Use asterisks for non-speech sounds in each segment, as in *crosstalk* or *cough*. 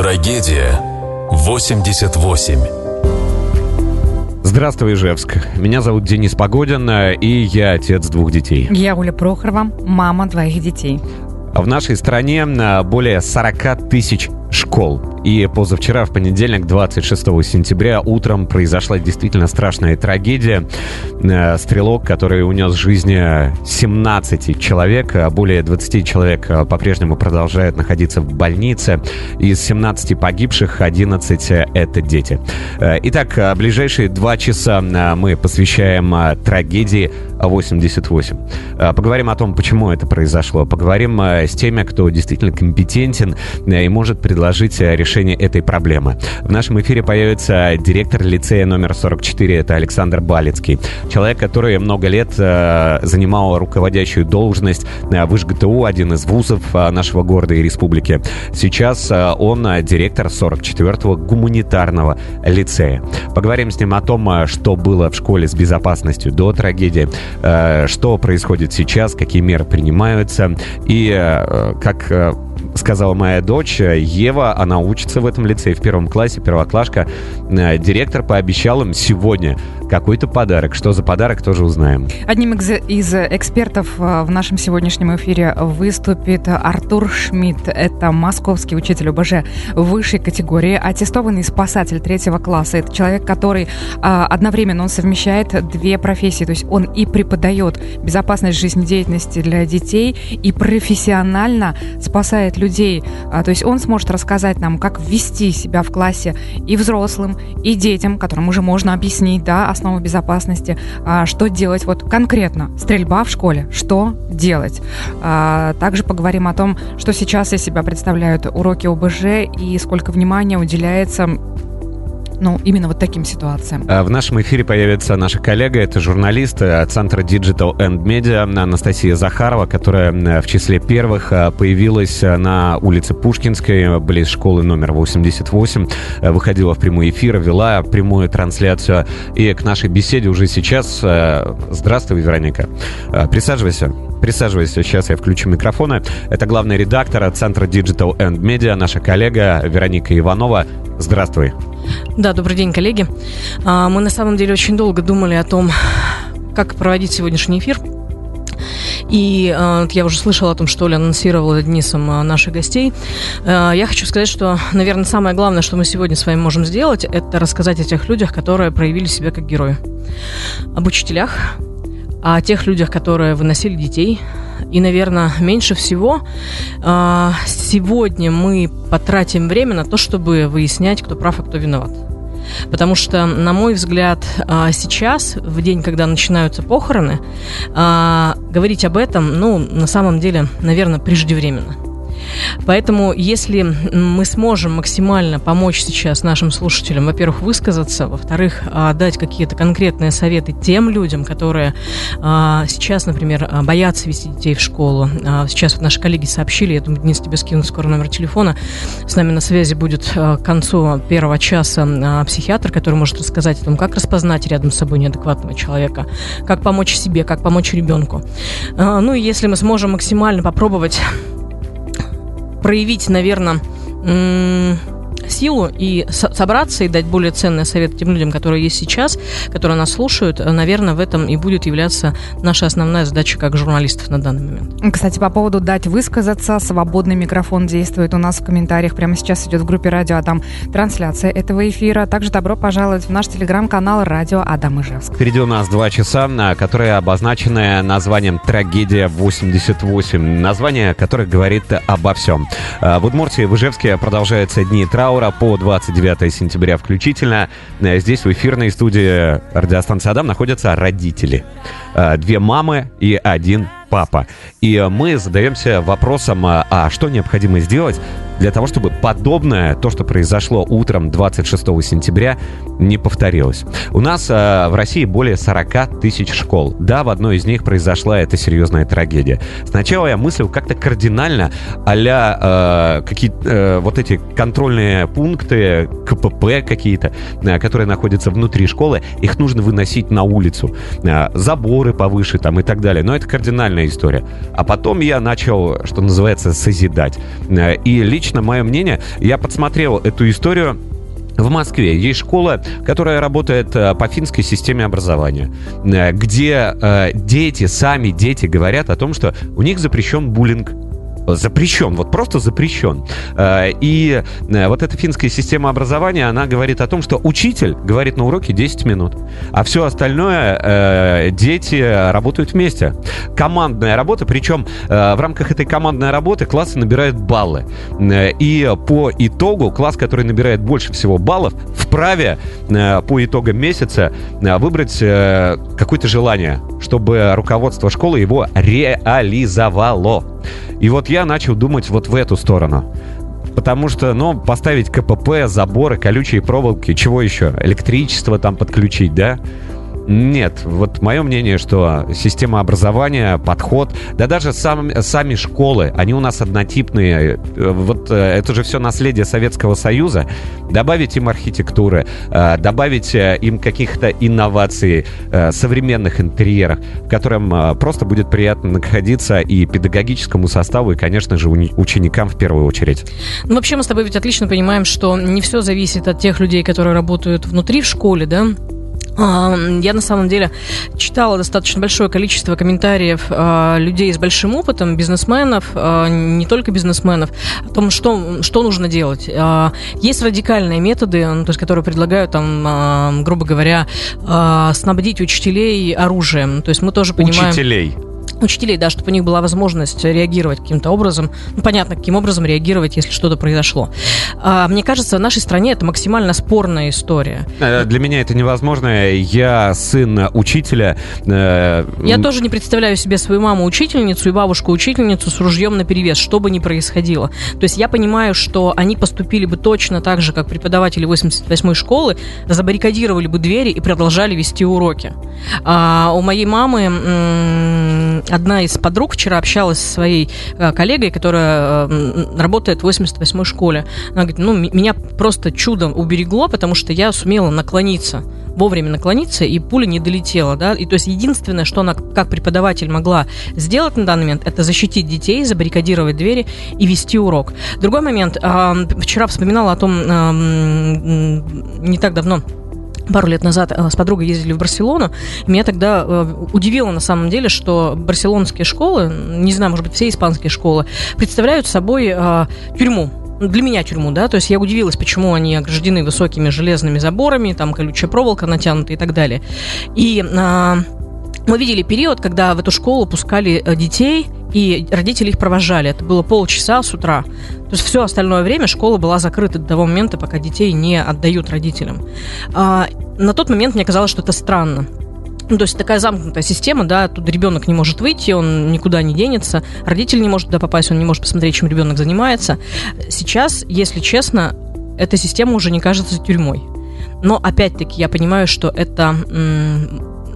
Трагедия 88. Здравствуй, Ижевск. Меня зовут Денис Погодин, и я отец двух детей. Я Оля Прохорова, мама двоих детей. В нашей стране а, более 40 тысяч школ. И позавчера, в понедельник, 26 сентября, утром произошла действительно страшная трагедия. Э, стрелок, который унес жизни 17 человек, а более 20 человек э, по-прежнему продолжают находиться в больнице. Из 17 погибших 11 — это дети. Э, итак, ближайшие два часа мы посвящаем трагедии 88. Поговорим о том, почему это произошло. Поговорим с теми, кто действительно компетентен и может предложить решение решения этой проблемы. В нашем эфире появится директор лицея номер 44, это Александр Балицкий. Человек, который много лет э, занимал руководящую должность э, в ИЖГТУ, один из вузов э, нашего города и республики. Сейчас э, он э, директор 44-го гуманитарного лицея. Поговорим с ним о том, что было в школе с безопасностью до трагедии, э, что происходит сейчас, какие меры принимаются и э, как сказала моя дочь Ева, она учится в этом лицее в первом классе, первоклашка. Э, директор пообещал им сегодня какой-то подарок. Что за подарок, тоже узнаем. Одним из экспертов э, в нашем сегодняшнем эфире выступит Артур Шмидт. Это московский учитель ОБЖ высшей категории, аттестованный спасатель третьего класса. Это человек, который а, одновременно он совмещает две профессии. То есть он и преподает безопасность жизнедеятельности для детей, и профессионально спасает людей. А, то есть он сможет рассказать нам, как ввести себя в классе и взрослым, и детям, которым уже можно объяснить, да, основы безопасности, а, что делать вот конкретно. Стрельба в школе, что делать. А, также поговорим о том, что сейчас из себя представляют уроки ОБЖ и сколько внимания уделяется ну, именно вот таким ситуациям. А, в нашем эфире появится наша коллега, это журналист э, Центра Digital and Media Анастасия Захарова, которая в числе первых э, появилась э, на улице Пушкинской, близ школы номер 88, выходила в прямой эфир, вела прямую трансляцию. И к нашей беседе уже сейчас... Здравствуй, Вероника. Присаживайся. Присаживайся, сейчас я включу микрофоны. Это главный редактор Центра Digital and Media, наша коллега Вероника Иванова. Здравствуй. Да, добрый день, коллеги. А, мы на самом деле очень долго думали о том, как проводить сегодняшний эфир. И э, я уже слышала о том, что Оля анонсировала Денисом э, наших гостей. Я хочу сказать, что, наверное, самое главное, что мы сегодня с вами можем сделать, это рассказать о тех людях, которые проявили себя как герои. Об учителях, о тех людях, которые выносили детей. И, наверное, меньше всего э, сегодня мы потратим время на то, чтобы выяснять, кто прав, а кто виноват. Потому что, на мой взгляд, а, сейчас, в день, когда начинаются похороны, а, говорить об этом, ну, на самом деле, наверное, преждевременно. Поэтому, если мы сможем максимально помочь сейчас нашим слушателям, во-первых, высказаться, во-вторых, а, дать какие-то конкретные советы тем людям, которые а, сейчас, например, а, боятся вести детей в школу. Сейчас вот наши коллеги сообщили, я думаю, Денис тебе скинут скоро номер телефона. С нами на связи будет к концу первого часа психиатр, который может рассказать о том, как распознать рядом с собой неадекватного человека, как помочь себе, как помочь ребенку. Ну и если мы сможем максимально попробовать проявить, наверное, силу и собраться и дать более ценный совет тем людям, которые есть сейчас, которые нас слушают, наверное, в этом и будет являться наша основная задача как журналистов на данный момент. Кстати, по поводу дать высказаться, свободный микрофон действует у нас в комментариях. Прямо сейчас идет в группе радио Адам трансляция этого эфира. Также добро пожаловать в наш телеграм-канал радио Адам Ижевск. Впереди у нас два часа, которые обозначены названием «Трагедия 88». Название, которое говорит обо всем. Э, в Удмуртии, в Ижевске продолжаются дни траура траура по 29 сентября включительно. Э, здесь в эфирной студии радиостанции «Адам» находятся родители. Э, две мамы и один папа. И мы задаемся вопросом, а, а что необходимо сделать для того, чтобы подобное, то, что произошло утром 26 сентября, не повторилось. У нас э, в России более 40 тысяч школ. Да, в одной из них произошла эта серьезная трагедия. Сначала я мыслил как-то кардинально а-ля э, какие э, вот эти контрольные пункты, КПП какие-то, э, которые находятся внутри школы, их нужно выносить на улицу. Э, заборы повыше там и так далее. Но это кардинальная история. А потом я начал, что называется, созидать. Э, и лично лично мое мнение, я подсмотрел эту историю в Москве. Есть школа, которая работает э, по финской системе образования, э, где э, дети, сами дети говорят о том, что у них запрещен буллинг, запрещен, вот просто запрещен. Э, и э, вот эта финская система образования, она говорит о том, что учитель говорит на уроке 10 минут, а все остальное э, дети работают вместе. Командная работа, причем в рамках этой командной работы классы набирают баллы. И по итогу класс, который набирает больше всего баллов, вправе по итогам месяца выбрать какое-то желание, чтобы руководство школы его реализовало. И вот я начал думать вот в эту сторону. Потому что, ну, поставить КПП, заборы, колючие проволоки, чего еще? Электричество там подключить, да? Нет, вот мое мнение, что система образования, подход, да даже сам, сами школы, они у нас однотипные. Вот э, это же все наследие Советского Союза. Добавить им архитектуры, э, добавить э, им каких-то инноваций, современных интерьеров, в котором просто будет приятно находиться и педагогическому составу, и, конечно же, ученикам в первую очередь. Ну, вообще мы с тобой ведь отлично понимаем, что не все зависит от тех людей, которые работают внутри в школе, да? Я на самом деле читала достаточно большое количество комментариев а, людей с большим опытом, бизнесменов, а, не только бизнесменов, о том, что, что нужно делать. А, есть радикальные методы, ну, то есть, которые предлагают, там, грубо говоря, снабдить учителей оружием. То есть мы тоже понимаем... Учителей? Учителей, да, чтобы у них была возможность реагировать каким-то образом, ну, понятно, каким образом реагировать, если что-то произошло. А, мне кажется, в нашей стране это максимально спорная история. Э, для меня это невозможно. Я сын учителя. Э, Я тоже не представляю себе свою маму учительницу и бабушку учительницу с ружьем на перевес, что бы ни происходило. То есть я понимаю, что они поступили бы точно так же, как преподаватели 88-й школы, забаррикадировали бы двери и продолжали вести уроки. А у моей мамы одна из подруг вчера общалась со своей э, коллегой, которая э, работает в 88-й школе. Она говорит, ну, меня просто чудом уберегло, потому что я сумела наклониться вовремя наклониться, и пуля не долетела, да, и то есть единственное, что она как преподаватель могла сделать на данный момент, это защитить детей, забаррикадировать двери и вести урок. Другой момент, вчера вспоминала о том, не так давно, пару лет назад э, с подругой ездили в Барселону. Меня тогда э, удивило на самом деле, что барселонские школы, не знаю, может быть, все испанские школы, представляют собой э, тюрьму для меня тюрьму, да, то есть я удивилась, почему они ограждены высокими железными заборами, там колючая проволока натянута и так далее. И мы видели период, когда в эту школу пускали детей, и родители их провожали. Это было полчаса с утра. То есть все остальное время школа была закрыта до того момента, пока детей не отдают родителям. А, на тот момент мне казалось, что это странно. Ну, то есть такая замкнутая система, да, тут ребенок не может выйти, он никуда не денется, родитель не может туда попасть, он не может посмотреть, чем ребенок занимается. Сейчас, если честно, эта система уже не кажется тюрьмой. Но опять-таки я понимаю, что это,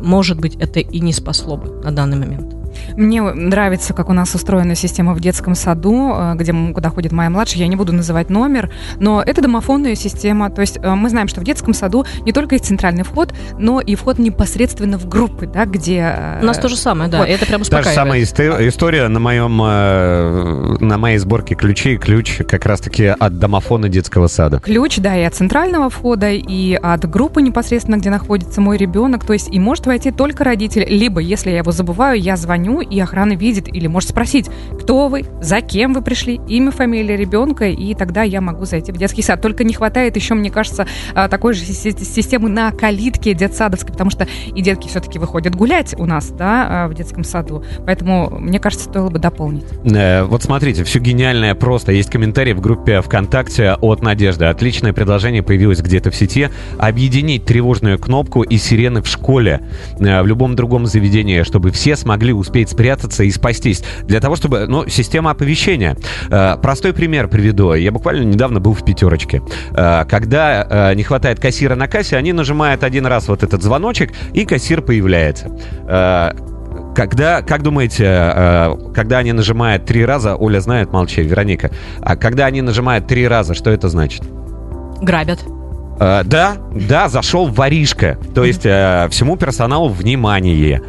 может быть, это и не спасло бы на данный момент. Мне нравится, как у нас устроена система в детском саду, э, где, куда ходит моя младшая. Я не буду называть номер, но это домофонная система. То есть э, мы знаем, что в детском саду не только есть центральный вход, но и вход непосредственно в группы, да, где... Э, у нас то же самое, да, вот. это прям успокаивает. Та же самая история на моем, на моей сборке ключей. Ключ как раз-таки от домофона детского сада. Ключ, да, и от центрального входа, и от группы непосредственно, где находится мой ребенок. То есть и может войти только родитель. Либо, если я его забываю, я звоню звоню, и охрана видит или может спросить, кто вы, за кем вы пришли, имя, фамилия ребенка, и тогда я могу зайти в детский сад. Только не хватает еще, мне кажется, а, такой же системы на калитке детсадовской, потому что и детки все-таки выходят гулять у нас, да, а, в детском саду. Поэтому, мне кажется, стоило бы дополнить. Э, вот смотрите, все гениальное просто. Есть комментарий в группе ВКонтакте от Надежды. Отличное предложение появилось где-то в сети. Объединить тревожную кнопку и сирены в школе, э, в любом другом заведении, чтобы все смогли успеть успеть спрятаться и спастись. Для того, чтобы... Ну, система оповещения. Э, простой пример приведу. Я буквально недавно был в пятерочке. Э, когда э, не хватает кассира на кассе, они нажимают один раз вот этот звоночек, и кассир появляется. Когда, как думаете, когда они нажимают три раза, Оля знает, молчи, Вероника, а когда они нажимают три раза, что это значит? Грабят. да, да, зашел воришка. То есть всему персоналу внимание.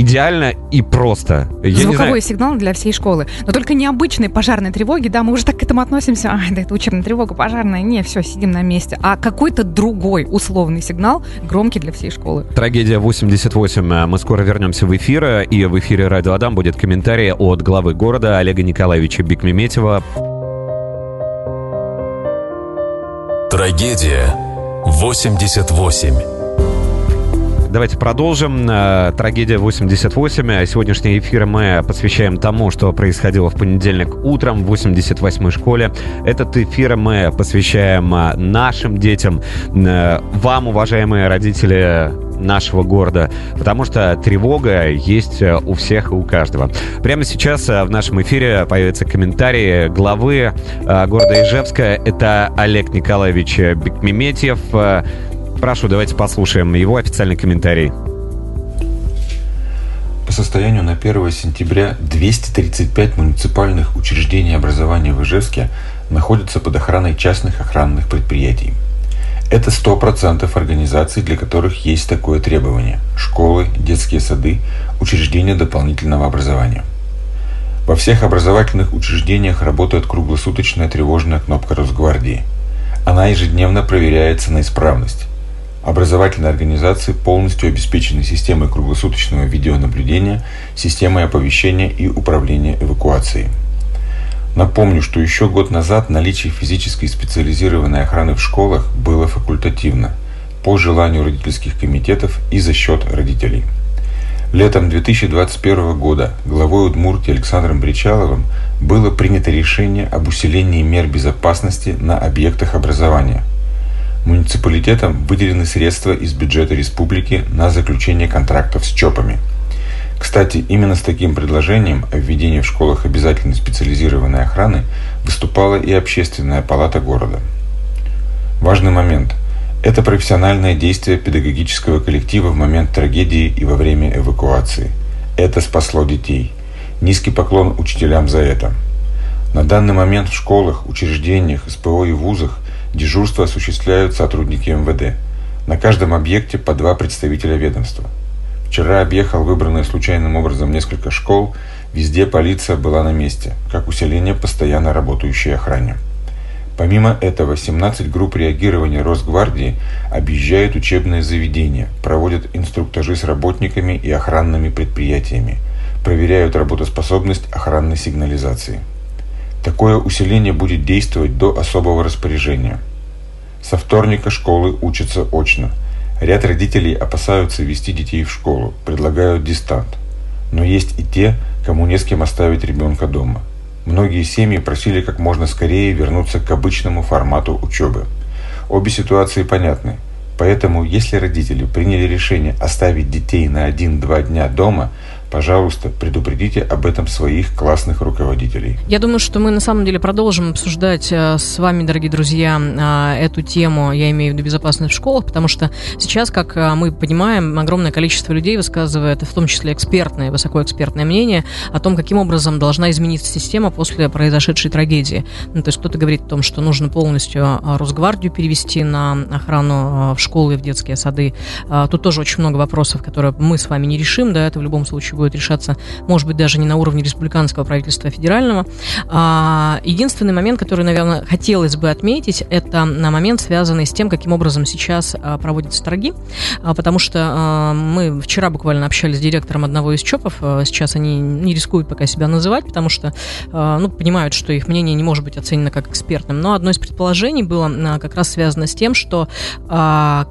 Идеально и просто. Я Звуковой сигнал для всей школы. Но только необычной пожарной тревоги, да, мы уже так к этому относимся. Ай, да это учебная тревога, пожарная. Не, все, сидим на месте. А какой-то другой условный сигнал, громкий для всей школы. Трагедия 88. Мы скоро вернемся в эфир. И в эфире Радио Адам будет комментарий от главы города Олега Николаевича Бекмеметьева. Трагедия 88. Давайте продолжим. Э, Трагедия 88. Сегодняшний эфир мы посвящаем тому, что происходило в понедельник утром в 88-й школе. Этот эфир мы посвящаем э, нашим детям, э, вам, уважаемые родители нашего города, потому что тревога есть у всех и у каждого. Прямо сейчас в нашем эфире появится комментарий главы города Ижевска. Это Олег Николаевич Бекмеметьев. Прошу, давайте послушаем его официальный комментарий. По состоянию на 1 сентября 235 муниципальных учреждений образования в Ижевске находятся под охраной частных охранных предприятий. Это 100% организаций, для которых есть такое требование – школы, детские сады, учреждения дополнительного образования. Во всех образовательных учреждениях работает круглосуточная тревожная кнопка Росгвардии. Она ежедневно проверяется на исправность. Образовательные организации полностью обеспечены системой круглосуточного видеонаблюдения, системой оповещения и управления эвакуацией. Напомню, что еще год назад наличие физической специализированной охраны в школах было факультативно, по желанию родительских комитетов и за счет родителей. Летом 2021 года главой Удмуртии Александром Бричаловым было принято решение об усилении мер безопасности на объектах образования – Муниципалитетам выделены средства из бюджета республики на заключение контрактов с ЧОПами. Кстати, именно с таким предложением о введении в школах обязательной специализированной охраны выступала и общественная палата города. Важный момент – это профессиональное действие педагогического коллектива в момент трагедии и во время эвакуации. Это спасло детей. Низкий поклон учителям за это. На данный момент в школах, учреждениях, СПО и вузах – Дежурство осуществляют сотрудники МВД. На каждом объекте по два представителя ведомства. Вчера объехал выбранные случайным образом несколько школ. Везде полиция была на месте, как усиление постоянно работающей охране. Помимо этого, 17 групп реагирования Росгвардии объезжают учебные заведения, проводят инструктажи с работниками и охранными предприятиями, проверяют работоспособность охранной сигнализации. Такое усиление будет действовать до особого распоряжения. Со вторника школы учатся очно. Ряд родителей опасаются вести детей в школу, предлагают дистант. Но есть и те, кому не с кем оставить ребенка дома. Многие семьи просили как можно скорее вернуться к обычному формату учебы. Обе ситуации понятны. Поэтому, если родители приняли решение оставить детей на 1-2 дня дома, пожалуйста, предупредите об этом своих классных руководителей. Я думаю, что мы на самом деле продолжим обсуждать э, с вами, дорогие друзья, э, эту тему, я имею в виду безопасность в школах, потому что сейчас, как э, мы понимаем, огромное количество людей высказывает, в том числе экспертное, высокоэкспертное мнение о том, каким образом должна измениться система после произошедшей трагедии. Ну, то есть кто-то говорит о том, что нужно полностью Росгвардию перевести на охрану в школы и в детские сады. Тут тоже очень много вопросов, которые мы с вами не решим, да, это в любом случае будет решаться, может быть, даже не на уровне республиканского правительства, а федерального. А, единственный момент, который, наверное, хотелось бы отметить, это на момент, связанный с тем, каким образом сейчас а, проводятся торги, а, потому что мы вчера буквально общались с директором одного из ЧОПов, сейчас они не рискуют пока себя называть, потому что, ну, понимают, что их мнение не может быть оценено как экспертным, но одно из предположений было как раз связано с тем, что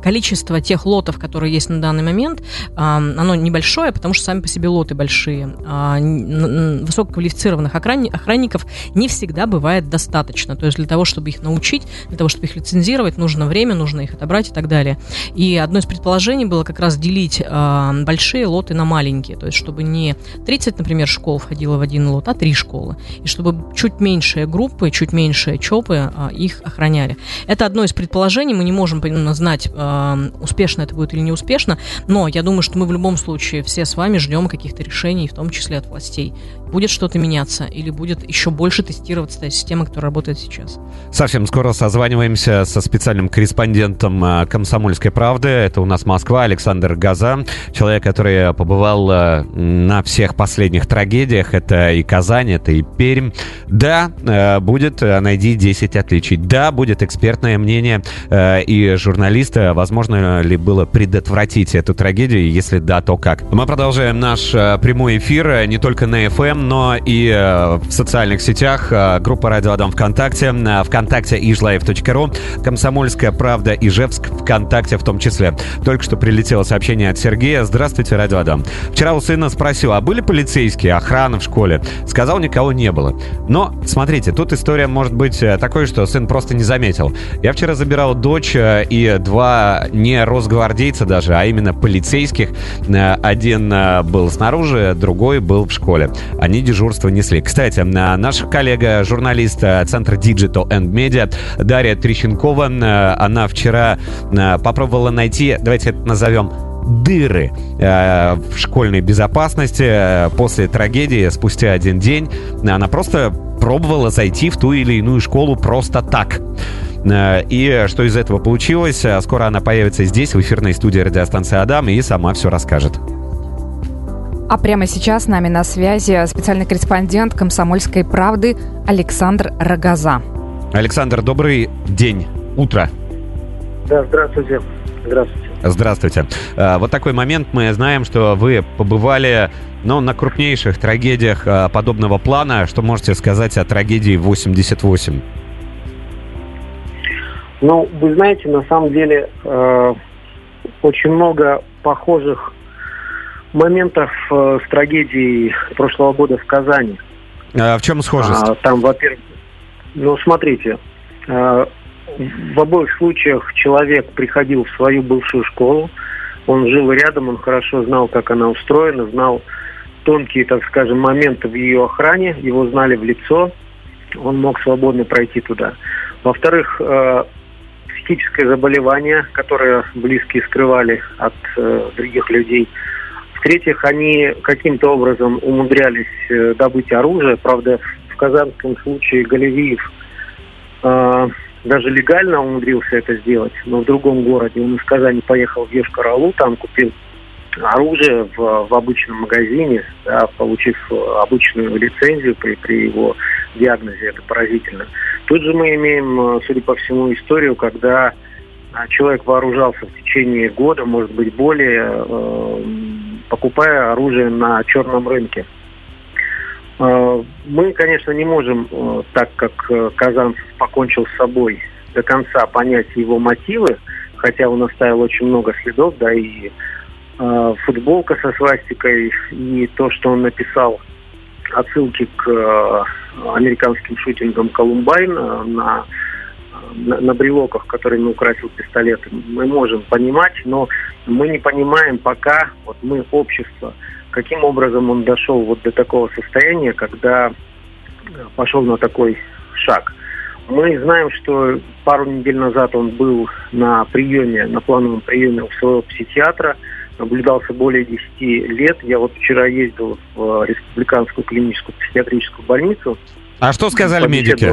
количество тех лотов, которые есть на данный момент, оно небольшое, потому что сами по себе лоты пилоты большие, а, высококвалифицированных охранников не всегда бывает достаточно. То есть для того, чтобы их научить, для того, чтобы их лицензировать, нужно время, нужно их отобрать и так далее. И одно из предположений было как раз делить а, большие лоты на маленькие. То есть чтобы не 30, например, школ входило в один лот, а три школы. И чтобы чуть меньшие группы, чуть меньшие ЧОПы а, их охраняли. Это одно из предположений. Мы не можем знать, успешно это будет или не успешно, но я думаю, что мы в любом случае все с вами ждем каких каких-то решений, в том числе от властей. Будет что-то меняться или будет еще больше тестироваться та система, которая работает сейчас? Совсем скоро созваниваемся со специальным корреспондентом э, «Комсомольской правды». Это у нас Москва, Александр Газа, человек, который побывал э, на всех последних трагедиях. Это и Казань, это и Пермь. Да, э, будет «Найди 10 отличий». Да, будет экспертное мнение и журналиста. Возможно ли было предотвратить эту трагедию? Если да, то как? Мы продолжаем наш прямой эфир не только на FM, но и э, в социальных сетях. Э, группа «Радио Адам» ВКонтакте, э, ВКонтакте ижлайв.ру, «Комсомольская правда» Ижевск ВКонтакте в том числе. Только что прилетело сообщение от Сергея. Здравствуйте, Радио Адам. Вчера у сына спросил, а были полицейские, охрана в школе? Сказал, никого не было. Но, смотрите, тут история может быть такой, что сын просто не заметил. Я вчера забирал дочь и два не росгвардейца даже, а именно полицейских. Один был снаружи, другой был в школе. Они они дежурство несли. Кстати, наша коллега, журналист э, Центра Digital and Media Дарья Трещенкова, э, она вчера попробовала найти, давайте это назовем, дыры э, в школьной безопасности после трагедии спустя один день. Она просто пробовала зайти в ту или иную школу просто так. И что из этого получилось, скоро она появится здесь, в эфирной студии радиостанции «Адам», и сама все расскажет. А прямо сейчас с нами на связи специальный корреспондент «Комсомольской правды» Александр Рогоза. Александр, добрый день, утро. Да, здравствуйте. Здравствуйте. Здравствуйте. А, вот такой момент. Мы знаем, что вы побывали ну, на крупнейших трагедиях а, подобного плана. Что можете сказать о трагедии 88? Ну, вы знаете, на самом деле э, очень много похожих моментов э, с трагедией прошлого года в Казани. А в чем схожесть? А, там, во-первых, ну, смотрите, э, в обоих случаях человек приходил в свою бывшую школу, он жил рядом, он хорошо знал, как она устроена, знал тонкие, так скажем, моменты в ее охране, его знали в лицо, он мог свободно пройти туда. Во-вторых, э, психическое заболевание, которое близкие скрывали от э, других людей – в-третьих, они каким-то образом умудрялись э, добыть оружие. Правда, в казанском случае Галевиев э, даже легально умудрился это сделать, но в другом городе. Он из Казани поехал в Ешкар-Алу, там купил оружие в, в обычном магазине, да, получив обычную лицензию при, при его диагнозе. Это поразительно. Тут же мы имеем, э, судя по всему, историю, когда человек вооружался в течение года, может быть, более, э, покупая оружие на черном рынке. Э, мы, конечно, не можем, э, так как э, Казанцев покончил с собой, до конца понять его мотивы, хотя он оставил очень много следов, да, и футболка со свастикой, и то, что он написал отсылки к американским шутингам Колумбайн на на, на брелоках, которыми украсил пистолет, мы можем понимать, но мы не понимаем пока, вот мы, общество, каким образом он дошел вот до такого состояния, когда пошел на такой шаг. Мы знаем, что пару недель назад он был на приеме, на плановом приеме у своего психиатра, наблюдался более 10 лет. Я вот вчера ездил в республиканскую клиническую психиатрическую больницу, а что сказали медики?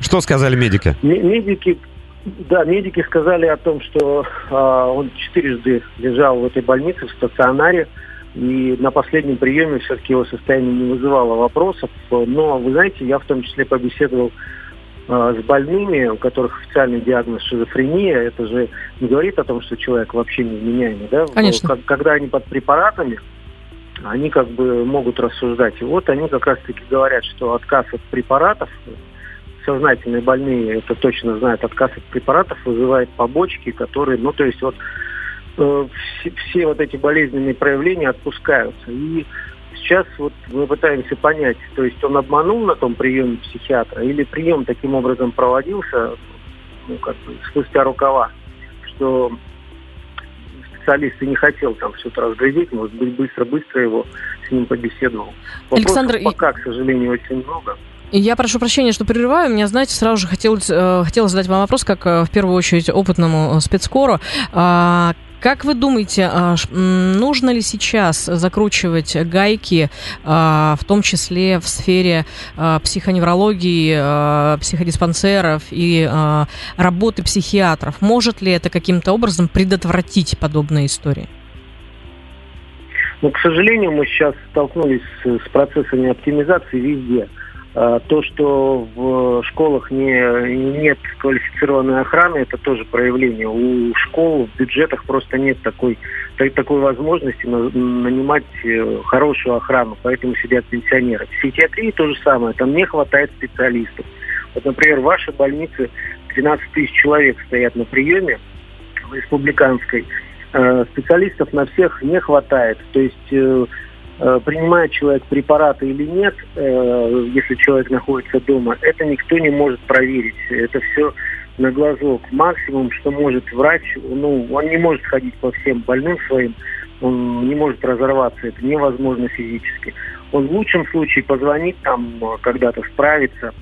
Что сказали медики? Медики, да, медики сказали о том, что а, он четырежды лежал в этой больнице, в стационаре, и на последнем приеме все-таки его состояние не вызывало вопросов. Но, вы знаете, я в том числе побеседовал а, с больными, у которых официальный диагноз шизофрения. Это же не говорит о том, что человек вообще невменяемый, да? Конечно. Когда они под препаратами, они как бы могут рассуждать. И вот они как раз-таки говорят, что отказ от препаратов, сознательные больные это точно знают, отказ от препаратов вызывает побочки, которые, ну то есть вот э, все, все вот эти болезненные проявления отпускаются. И сейчас вот мы пытаемся понять, то есть он обманул на том приеме психиатра или прием таким образом проводился, ну как бы спустя рукава, что специалист и не хотел там все это разглядеть, может быть, быстро-быстро его с ним побеседовал. Вопросов Александр, пока, к сожалению, очень много. Я прошу прощения, что прерываю. Меня, знаете, сразу же хотелось, э, хотела задать вам вопрос, как э, в первую очередь опытному э, спецкору. Как вы думаете, а, нужно ли сейчас закручивать гайки, а, в том числе в сфере а, психоневрологии, психодиспансеров и работы психиатров? Может ли это каким-то образом предотвратить подобные истории? Но, к сожалению, мы сейчас столкнулись с, процессами оптимизации везде. То, что в школах не, нет квалифицированной охраны, это тоже проявление. У школ в бюджетах просто нет такой, такой возможности нанимать э, хорошую охрану, поэтому сидят пенсионеры. В психиатрии то же самое, там не хватает специалистов. Вот, например, в вашей больнице 13 тысяч человек стоят на приеме в республиканской, Э, специалистов на всех не хватает. То есть э, э, принимает человек препараты или нет, если человек находится дома, это никто не может проверить. Это все на глазок. Максимум, что может врач, ну, он не может ходить по всем больным своим, он не может разорваться, это невозможно физически. Он в лучшем случае позвонит там, когда-то справится,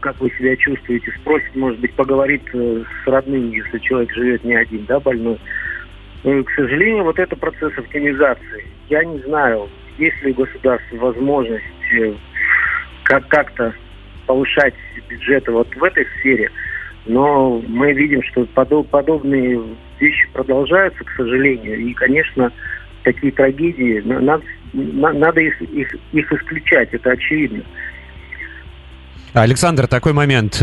как вы себя чувствуете, спросит, может быть, поговорит с родными, если человек живет не один, да, больной. К сожалению, вот это процесс оптимизации. Я не знаю, есть ли у государства возможность э, как- как-то повышать бюджеты вот в этой сфере, но мы видим, что подоб- подобные вещи продолжаются, к сожалению, и, конечно, такие трагедии, надо, надо их, их, их исключать, это очевидно. Александр, такой момент.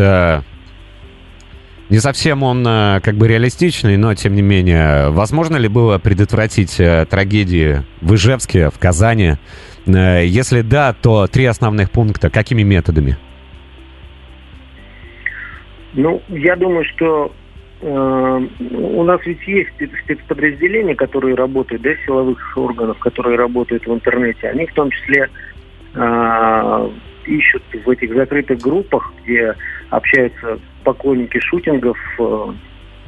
Не совсем он э, как бы реалистичный, но тем не менее, возможно ли было предотвратить э, трагедии в Ижевске, в Казани? Э, если да, то три основных пункта. Какими методами? Ну, я думаю, что у нас ведь есть спецподразделения, которые работают, да, силовых органов, которые работают в интернете. Они в том числе ищут в этих закрытых группах, где общаются поклонники шутингов, э,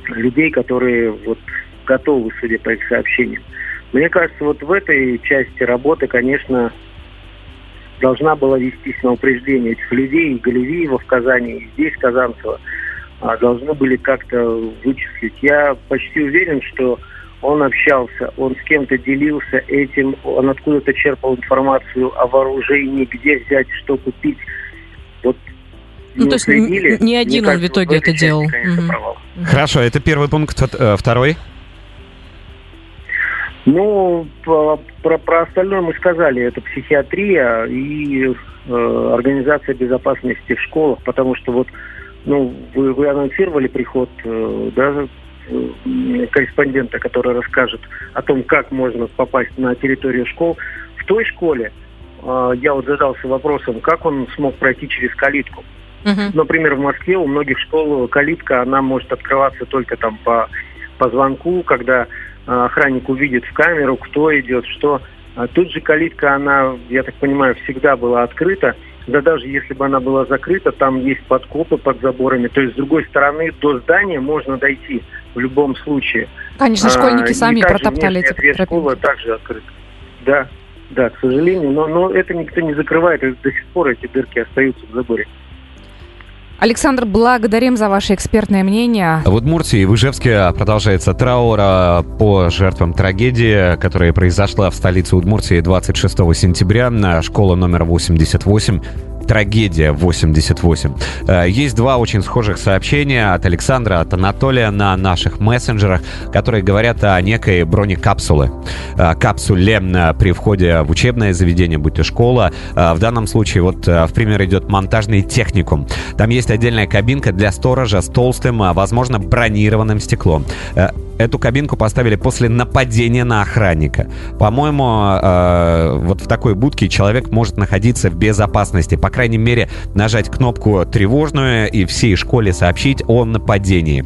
людей, которые вот готовы, судя по их сообщениям. Мне кажется, вот в этой части работы, конечно, должна была вестись на упреждение этих людей, и Галевиева в Казани, и здесь Казанцева, а, должны были как-то вычислить. Я почти уверен, что он общался, он с кем-то делился этим, он откуда-то черпал информацию о вооружении, где взять, что купить. Вот ну, то есть следили, не один он кажется, в итоге это делал. угу. Хорошо, это первый пункт. Э, второй? Ну, про, про остальное мы сказали. Это психиатрия и э, организация безопасности в школах, потому что вот, ну, вы, вы анонсировали приход, э, да, корреспондента, который расскажет о том, как можно попасть на территорию школ. В той школе э, я вот задался вопросом, как он смог пройти через калитку. Uh-huh. Например, в Москве у многих школ калитка, она может открываться только там по, по звонку, когда э, охранник увидит в камеру, кто идет, что. А тут же калитка, она, я так понимаю, всегда была открыта. Да даже если бы она была закрыта, там есть подкопы под заборами. То есть, с другой стороны, до здания можно дойти в любом случае. Конечно, а, школьники сами протоптали эти тропинки. школа также открыта. Да, да, к сожалению. Но, но это никто не закрывает. До сих пор эти дырки остаются в заборе. Александр, благодарим за ваше экспертное мнение. В Удмуртии и в Ижевске продолжается траур а, по жертвам трагедии, которая произошла в столице Удмуртии 26 сентября. Школа номер 88 Трагедия 88. Э, есть два очень схожих сообщения от Александра, от Анатолия на наших мессенджерах, которые говорят о некой бронекапсулы. Э, капсуле э, при входе в учебное заведение, будь то школа. В данном случае вот в пример идет монтажный техникум. Там есть отдельная кабинка для сторожа с толстым, возможно, бронированным стеклом. Эту кабинку поставили после нападения на охранника. По-моему, э, вот в такой будке человек может находиться в безопасности. По крайней мере, нажать кнопку тревожную и всей школе сообщить о нападении.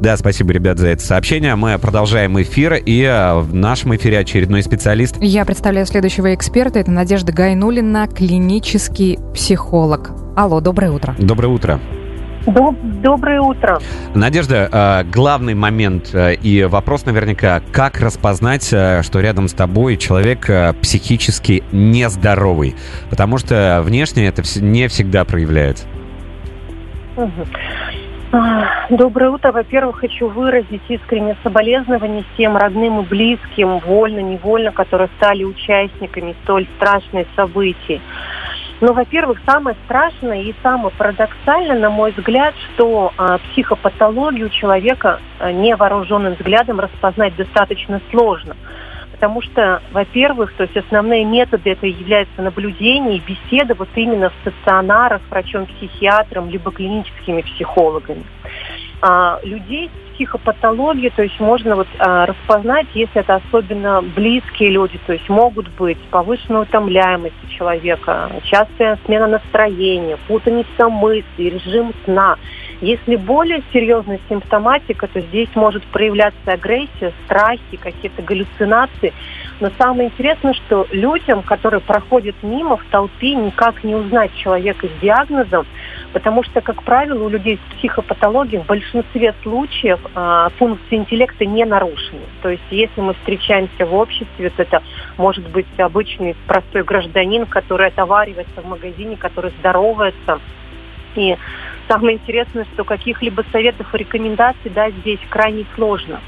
Да, спасибо, ребят, за это сообщение. Мы продолжаем эфир, и э, в нашем эфире очередной специалист. Я представляю следующего эксперта. Это Надежда Гайнулина, клинический психолог. Алло, доброе утро. Доброе утро. Доброе утро. Надежда, э, главный момент э, и вопрос наверняка, как распознать, э, что рядом с тобой человек психически нездоровый? Потому что внешне это не всегда проявляется. А, Доброе утро. Во-первых, хочу выразить искреннее соболезнование всем родным и близким, вольно-невольно, которые стали участниками столь страшных событий. Ну, во-первых, самое страшное и самое парадоксальное, на мой взгляд, что а, психопатологию человека а, невооруженным взглядом распознать достаточно сложно. Потому что, во-первых, то есть основные методы это являются наблюдение и беседа вот именно в стационарах врачом-психиатром либо клиническими психологами. А, людей с психопатологией, то есть можно вот а, распознать, если это особенно близкие люди, то есть могут быть повышенная утомляемость у человека, частая смена настроения, путаница мыслей, режим сна. Если более серьезная симптоматика, то здесь может проявляться агрессия, страхи, какие-то галлюцинации. Но самое интересное, что людям, которые проходят мимо в толпе, никак не узнать человека с диагнозом, потому что, как правило, у людей с психопатологией в большинстве случаев э, функции интеллекта не нарушены. То есть, если мы встречаемся в обществе, то это может быть обычный простой гражданин, который отоваривается в магазине, который здоровается. И самое интересное, что каких-либо советов и рекомендаций дать здесь крайне сложно.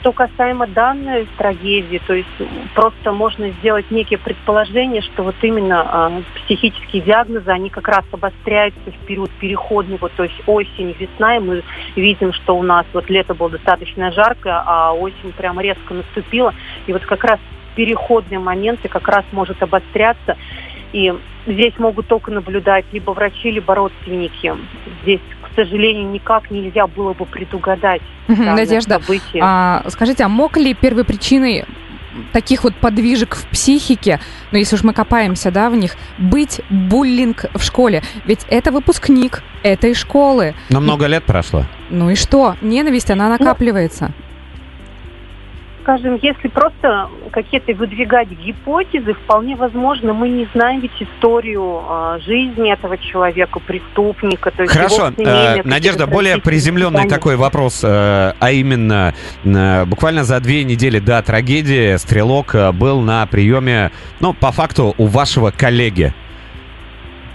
Что касаемо данной трагедии, то есть просто можно сделать некие предположения, что вот именно э, психические диагнозы, они как раз обостряются в период переходный, вот, то есть осень, весна, и мы видим, что у нас вот лето было достаточно жарко, а осень прямо резко наступила, и вот как раз переходные моменты как раз может обостряться. И здесь могут только наблюдать либо врачи, либо родственники. Здесь, сожалению, никак нельзя было бы предугадать. данное Надежда, событие. а, скажите, а мог ли первой причиной таких вот подвижек в психике, ну если уж мы копаемся, да, в них, быть буллинг в школе? Ведь это выпускник этой школы. Но много лет прошло. Ну и что? Ненависть, она накапливается. Скажем, если просто какие-то выдвигать гипотезы, вполне возможно, мы не знаем ведь историю а, жизни этого человека, преступника. То есть Хорошо, семейные э, Надежда, более приземленный испытания. такой вопрос, э, а именно, э, буквально за две недели до трагедии Стрелок э, был на приеме, ну, по факту, у вашего коллеги.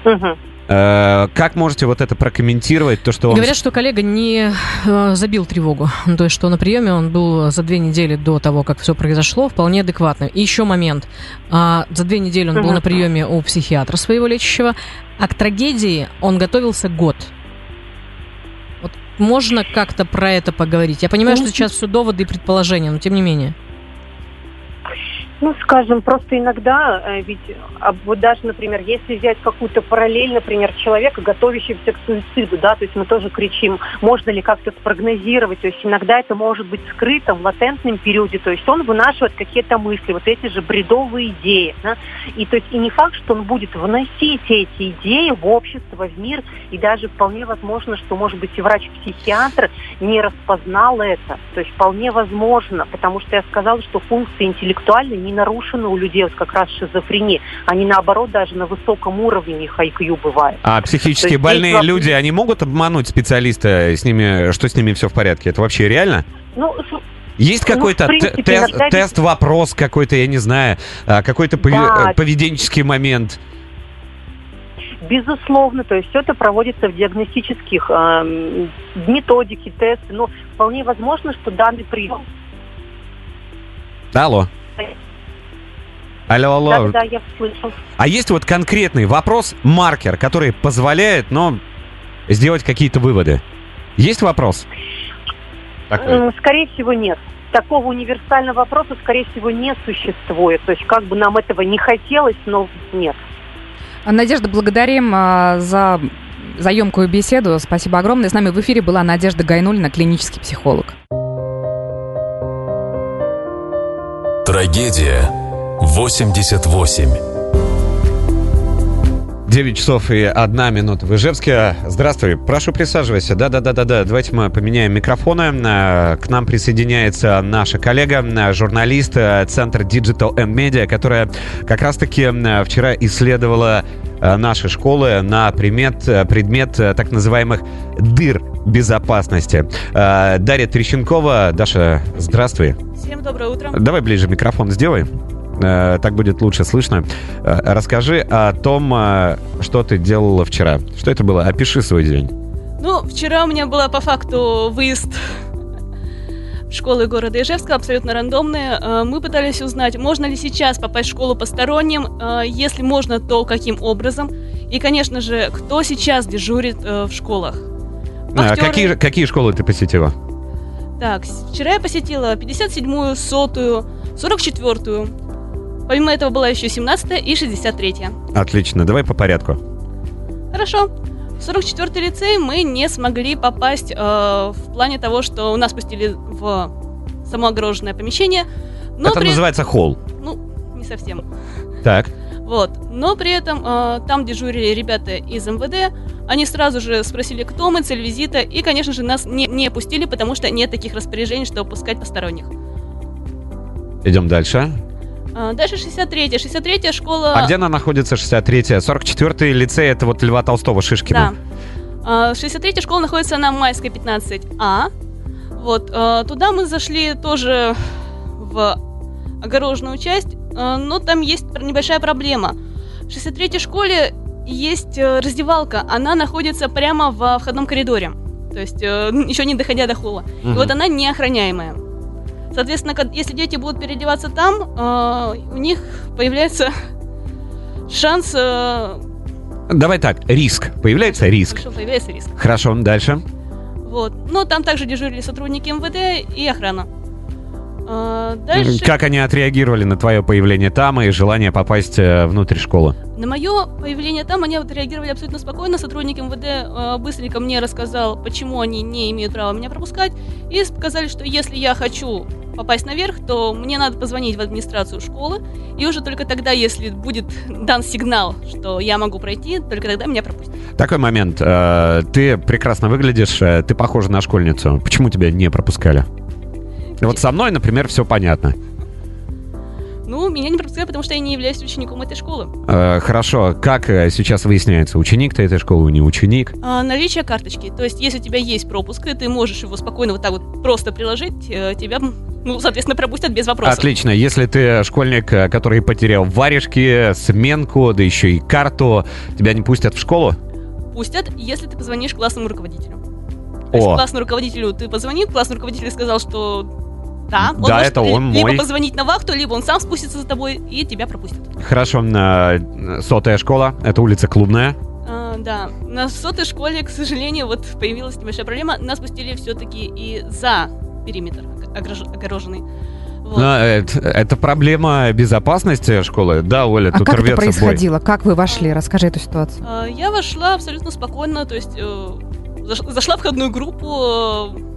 Мгм. Э, Как можете вот это прокомментировать, то, что он... Говорят, что коллега не э, забил тревогу. Ну, То есть, что на приеме он был за две недели до того, как все произошло, вполне адекватным. И еще момент. А, за две недели он был на приеме у психиатра своего лечащего, а к трагедии он готовился год. Вот можно как-то про это поговорить? Я понимаю, что сейчас все доводы и предположения, но тем не менее. Ну, скажем, просто иногда, э, ведь а, вот даже, например, если взять какую-то параллель, например, человека, готовящегося к суициду, да, то есть мы тоже кричим, можно ли как-то спрогнозировать, то есть иногда это может быть скрыто в латентном периоде, то есть он вынашивает какие-то мысли, вот эти же бредовые идеи, да, и то есть и не факт, что он будет вносить эти идеи в общество, в мир, и даже вполне возможно, что, может быть, и врач-психиатр не распознал это, то есть вполне возможно, потому что я сказала, что функции интеллектуальные не нарушены у людей, вот как раз шизофрения, они наоборот даже на высоком уровне у них IQ бывает. А психически больные здесь люди, они могут обмануть специалиста, с ними, что с ними все в порядке? Это вообще реально? Ну, Есть Ну, какой-то принципе, те- тест, иногда тест, вопрос какой-то, я не знаю, а, какой-то Да. э, поведенческий момент? Безусловно, то есть все это проводится в диагностических эм, методике, тесты. Но вполне возможно, что данный прием. Алло. Алло, алло. Да, да, я слышал. А есть вот конкретный вопрос, маркер, который позволяет, ну, сделать какие-то выводы? Есть вопрос? Такой. Скорее всего, нет. Такого универсального вопроса, скорее всего, не существует. То есть, как бы нам этого не хотелось, но нет. Надежда, благодарим а, за за емкую беседу. Спасибо огромное. С нами в эфире была Надежда Гайнулина, клинический психолог. Трагедия 88. 9 часов и одна минута в Ижевске. Здравствуй, прошу присаживайся. Да-да-да-да-да, давайте мы поменяем микрофоны. Э, К нам присоединяется наша коллега, э, журналист э, Центр Digital and Media, которая как раз-таки вчера исследовала наши школы на предмет, предмет так называемых дыр безопасности. Дарья Трещенкова. Даша, здравствуй. Всем доброе утро. Давай ближе микрофон сделай. Э, Так будет лучше слышно. Э, Расскажи о том, э, что ты делала вчера. Что это было? Опиши свой день. Ну, вчера у меня была по факту выезд в школы города Ижевска, абсолютно рандомные. Мы пытались узнать, можно ли сейчас попасть в школу посторонним, если можно, то каким образом. И, конечно же, кто сейчас дежурит в школах. А, какие, какие школы ты посетила? Так, вчера я посетила 57-ю, 100-ю, 44-ю. Помимо этого была еще 17-я и 63-я. Отлично, давай по порядку. Хорошо. В 44-й лицей мы не смогли попасть э, в плане того, что нас пустили в само огороженное помещение. Но Это при- называется холл. Ну, не совсем. Так. Вот. Но при этом э, там дежурили ребята из МВД. Они сразу же спросили, кто мы, цель визита. И, конечно же, нас не, не пустили, потому что нет таких распоряжений, чтобы пускать посторонних. Идем дальше. А, дальше 63-я. 63-я школа... А где она находится, 63-я? 44-й лицей, это вот Льва Толстого, Шишкина. Да. А, 63-я школа находится на Майской 15А. Вот, а, туда мы зашли тоже в огороженную часть, а, но там есть небольшая проблема. В 63-й школе есть э, раздевалка, она находится прямо в входном коридоре. То есть э, *laughs* еще не доходя до холла. И Мгм. вот она неохраняемая. Соответственно, если дети будут переодеваться там, э, у них появляется шанс... э, Давай так, риск. Появляется риск. Хорошо, появляется риск. Хорошо, дальше. Вот. Но там также дежурили сотрудники МВД и охрана. А, дальше. Как они отреагировали на твое появление там и желание попасть э, внутрь школы? На мое появление там они вот реагировали абсолютно спокойно. Сотрудник МВД э, быстренько мне рассказал, почему они не имеют права меня пропускать. И сказали, что если я хочу попасть наверх, то мне надо позвонить в администрацию школы. И уже только тогда, если будет дан сигнал, что я могу пройти, только тогда меня пропустят. Такой момент. э, Ты прекрасно выглядишь, э, ты похожа на школьницу. Почему тебя не пропускали? Вот со мной, например, все понятно. Ну, меня не пропускают, потому что я не являюсь учеником этой школы. Э, Хорошо, как э, сейчас выясняется, ученик ты этой школы, не ученик? А, наличие карточки. То есть, если у тебя есть пропуск, и ты можешь его спокойно вот так вот просто приложить, э, тебя, ну, соответственно, пропустят без вопросов. Отлично. Если ты школьник, э, который потерял варежки, сменку, да еще и карту, тебя не пустят в школу? Пустят, если ты позвонишь классному руководителю. То есть О, классному руководителю ты позвонил, классный руководитель сказал, что да, он Да, может это ли- он либо мой. позвонить на вахту, либо он сам спустится за тобой и тебя пропустит. хорошо. э, Сотая школа, это улица Клубная. А, да, на сотой школе, к сожалению, вот появилась небольшая проблема. Нас пустили все-таки и за периметр огорож- огороженный. Вот. Но это, это проблема безопасности школы. Да, Оля, А тут как это рвется бой. происходило? Как вы вошли? Расскажи эту ситуацию. А, Я вошла абсолютно спокойно, то есть э, заш- зашла в входную группу, э,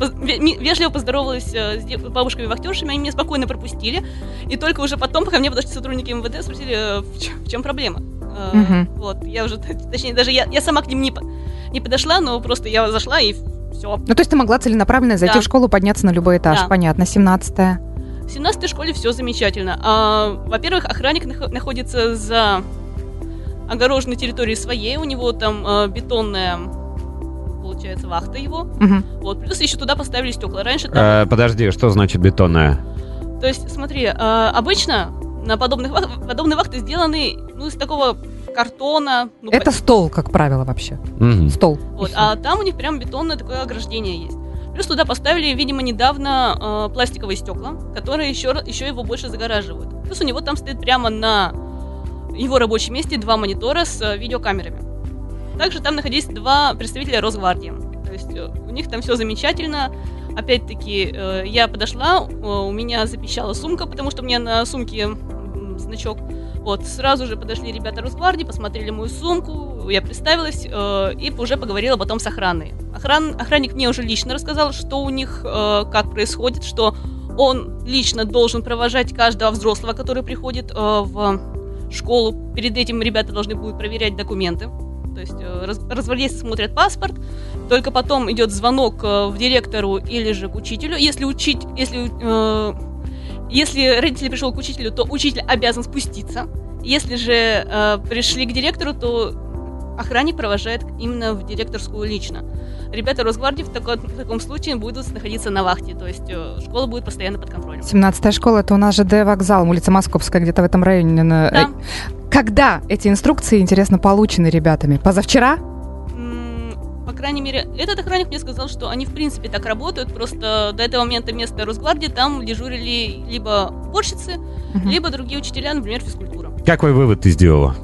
вежливо поздоровалась э, с бабушками-вахтершами, они меня спокойно пропустили, и только уже потом ко мне подошли сотрудники МВД, спросили, э, в чем, в чем проблема. Мгм. Вот, я уже, *laughs* точнее, даже я, я сама к ним не, не подошла, но просто я зашла и все. Ну, то есть ты могла целенаправленно зайти Да. в школу, подняться на любой этаж. Да. Понятно. 17 В 17 школе все замечательно. А, во-первых, охранник нах- находится за огороженной территорией своей, у него там э, бетонная, получается, вахта его. Мгм. Вот, плюс еще туда поставили стекла. Раньше там... Э, подожди, что значит бетонная? То есть, смотри, э, обычно на подобных вах- подобные вахты сделаны ну, из такого картона. ну, Это стол, как правило, вообще. Мгм. Стол. Вот, а там у них прям бетонное такое ограждение есть. Плюс туда поставили, видимо, недавно э, пластиковые стекла, которые еще, еще его больше загораживают. Плюс у него там стоит прямо на его рабочем месте два монитора с э, видеокамерами. Также там находились два представителя Росгвардии. То есть э, у них там все замечательно. Опять-таки, э, я подошла, э, у меня запищала сумка, потому что у меня на сумке значок. Вот, сразу же подошли ребята Росгвардии, посмотрели мою сумку, я представилась и уже поговорила потом с охраной. Охран, охранник мне уже лично рассказал, что у них, как происходит, что он лично должен провожать каждого взрослого, который приходит в школу. Перед этим ребята должны будут проверять документы. То есть э, раз- росгвардейцы смотрят паспорт, только потом идет звонок э, в директору или же к учителю. Если учить, если э, если родитель пришел к учителю, то учитель обязан спуститься. Если же э, пришли к директору, то охранник провожает именно в директорскую лично. Ребята Росгвардии в, тако- в таком случае будут находиться на вахте, то есть э, школа будет постоянно под контролем. 17 школа, это у нас ЖД вокзал, улица Московская, где-то в этом районе. Да. Когда эти инструкции, интересно, получены ребятами? Позавчера? По крайней мере, этот охранник мне сказал, что они в принципе так работают, просто до этого момента место Росгвардии там дежурили либо уборщицы, Мгм. либо другие учителя, например, физкультура. Какой вывод ты сделала?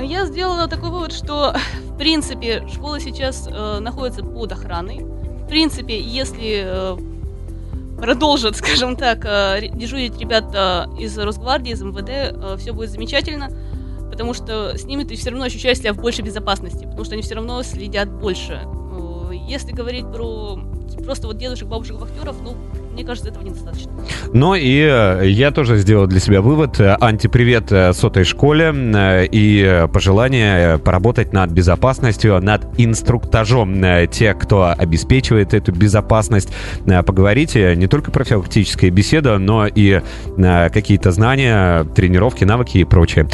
Я сделала такой вывод, что в принципе школа сейчас э, находится под охраной. В принципе, если э, продолжат, *laughs* скажем так, э, дежурить ребята из Росгвардии, из МВД, все будет замечательно, потому что с ними ты все равно ощущаешь себя в большей безопасности, потому что они все равно следят больше. Э, Если говорить про просто вот дедушек, бабушек, вахтеров, ну, мне кажется, этого недостаточно. Ну и э, я тоже сделал для себя вывод. Антипривет э, сотой школе э, и пожелание поработать над безопасностью, над инструктажом тех, кто обеспечивает эту безопасность. Поговорите не только профилактическая беседа, но и какие-то знания, тренировки, навыки и прочее.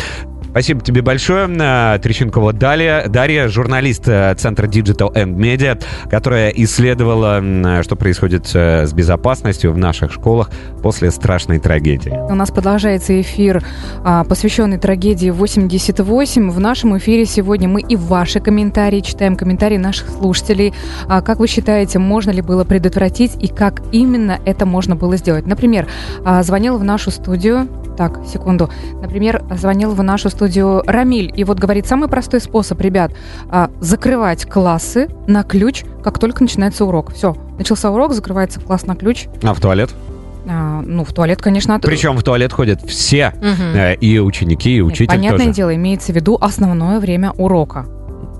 Спасибо тебе большое. Э, Трещенкова Дарья, Дарья, журналист э, Центра Digital and Media, которая исследовала, м, что происходит э, с безопасностью в наших школах после страшной трагедии. У нас продолжается эфир, а, посвященный трагедии 88. В нашем эфире сегодня мы и ваши комментарии читаем, комментарии наших слушателей. А, Как вы считаете, можно ли было предотвратить и как именно это можно было сделать? Например, а, звонил в нашу студию так, секунду. Например, звонил в нашу студию Рамиль, и вот говорит, самый простой способ, ребят, а, закрывать классы на ключ, как только начинается урок. Все, начался урок, закрывается класс на ключ. А в туалет? А, ну, в туалет, конечно, от- Причем в туалет ходят все, э, и ученики, и Нет, учитель Понятное тоже. дело, имеется в виду основное время урока.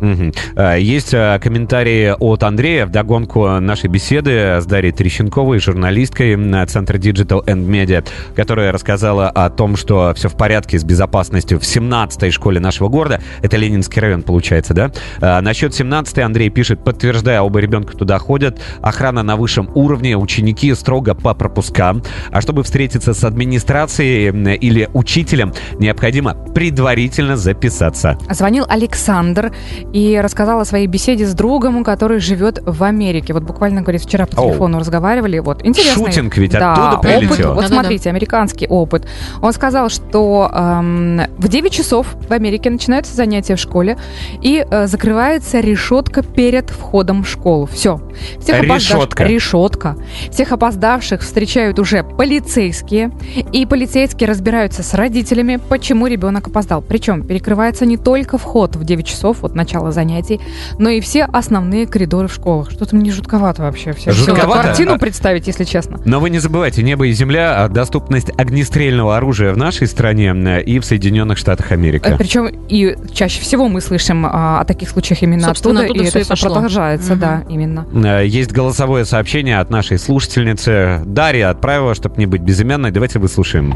Э, Есть э, комментарии от Андрея вдогонку нашей беседы с Дарьей Трещенковой, журналисткой Центра Digital and Media, которая рассказала о том, что все в порядке с безопасностью в 17-й школе нашего города. Это Ленинский район, получается, да? Э, Насчет 17-й Андрей пишет, подтверждая, оба ребенка туда ходят, охрана на высшем уровне, ученики строго по пропускам. А чтобы встретиться с администрацией или учителем, необходимо предварительно записаться. Звонил Александр и рассказал о своей беседе с другом, который живет в Америке. Вот буквально, говорит, вчера по Оу. телефону разговаривали. Вот, интересно. Шутинг ведь да, оттуда опыт. прилетел. Вот Да-да-да. смотрите, американский опыт. Он сказал, что эм, в 9 часов в Америке начинаются занятия в школе и э, закрывается решетка перед входом в школу. Все. Всех опоздав- Решетка. Решетка. Всех опоздавших встречают уже полицейские. И полицейские разбираются с родителями, почему ребенок опоздал. Причем перекрывается не только вход в 9 часов, вот начало занятий, но и все основные коридоры в школах. Что-то мне жутковато вообще. Все, Жутковато? картину А- представить, если честно. Но вы не забывайте, небо и земля, а доступность огнестрельного оружия в нашей стране э, и в Соединенных Штатах Америки. Причем и чаще всего мы слышим а, о таких случаях именно Собственно, оттуда, оттуда и это и все пошло. продолжается, Мгм. да, именно. Э, Есть голосовое сообщение от нашей слушательницы. Дарья отправила, чтобы не быть безымянной. Давайте выслушаем.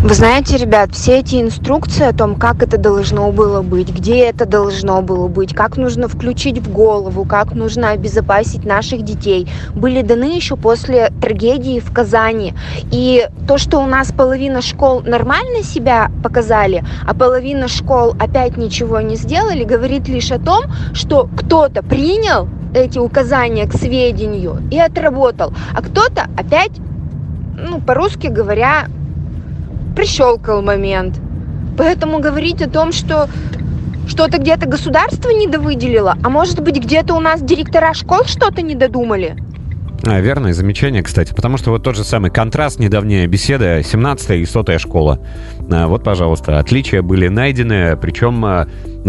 Вы знаете, ребят, все эти инструкции о том, как это должно было быть, где это должно было быть, как нужно включить в голову, как нужно обезопасить наших детей, были даны еще после трагедии в Казани. И то, что у нас половина школ нормально себя показали, а половина школ опять ничего не сделали, говорит лишь о том, что кто-то принял эти указания к сведению и отработал, а кто-то опять, ну, по-русски говоря, прищелкал момент. Поэтому говорить о том, что что-то где-то государство недовыделило, а может быть где-то у нас директора школ что-то не додумали. А, верное замечание, кстати, потому что вот тот же самый контраст, недавняя беседа, 17 и 100 школа. А, Вот, пожалуйста, отличия были найдены, причем а,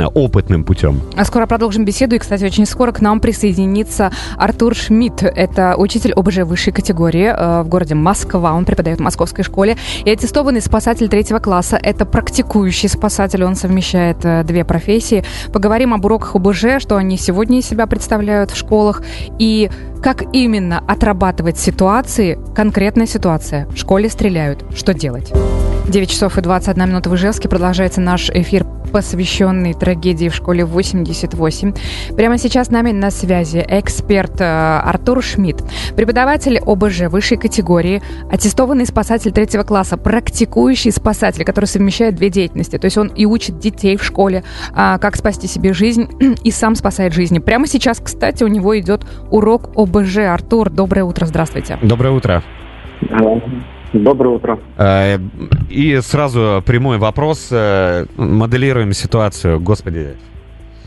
опытным путем. А скоро продолжим беседу. И, кстати, очень скоро к нам присоединится Артур Шмидт. Это учитель ОБЖ высшей категории э, в городе Москва. Он преподает в московской школе. И аттестованный спасатель третьего класса. Это практикующий спасатель. Он совмещает э, две профессии. Поговорим об уроках ОБЖ, что они сегодня из себя представляют в школах. И как именно отрабатывать ситуации, конкретная ситуация. В школе стреляют. Что делать? 9 часов и 21 минута в Ижевске. Продолжается наш эфир, посвященный трагедии в школе 88. Прямо сейчас с нами на связи эксперт э, Артур Шмидт, преподаватель ОБЖ высшей категории, аттестованный спасатель третьего класса, практикующий спасатель, который совмещает две деятельности. То есть он и учит детей в школе, а, как спасти себе жизнь, *clears throat* и сам спасает жизни. Прямо сейчас, кстати, у него идет урок ОБЖ. Артур, доброе утро, здравствуйте. Доброе утро. Доброе утро. Э, И сразу прямой вопрос. э, Моделируем ситуацию. Господи,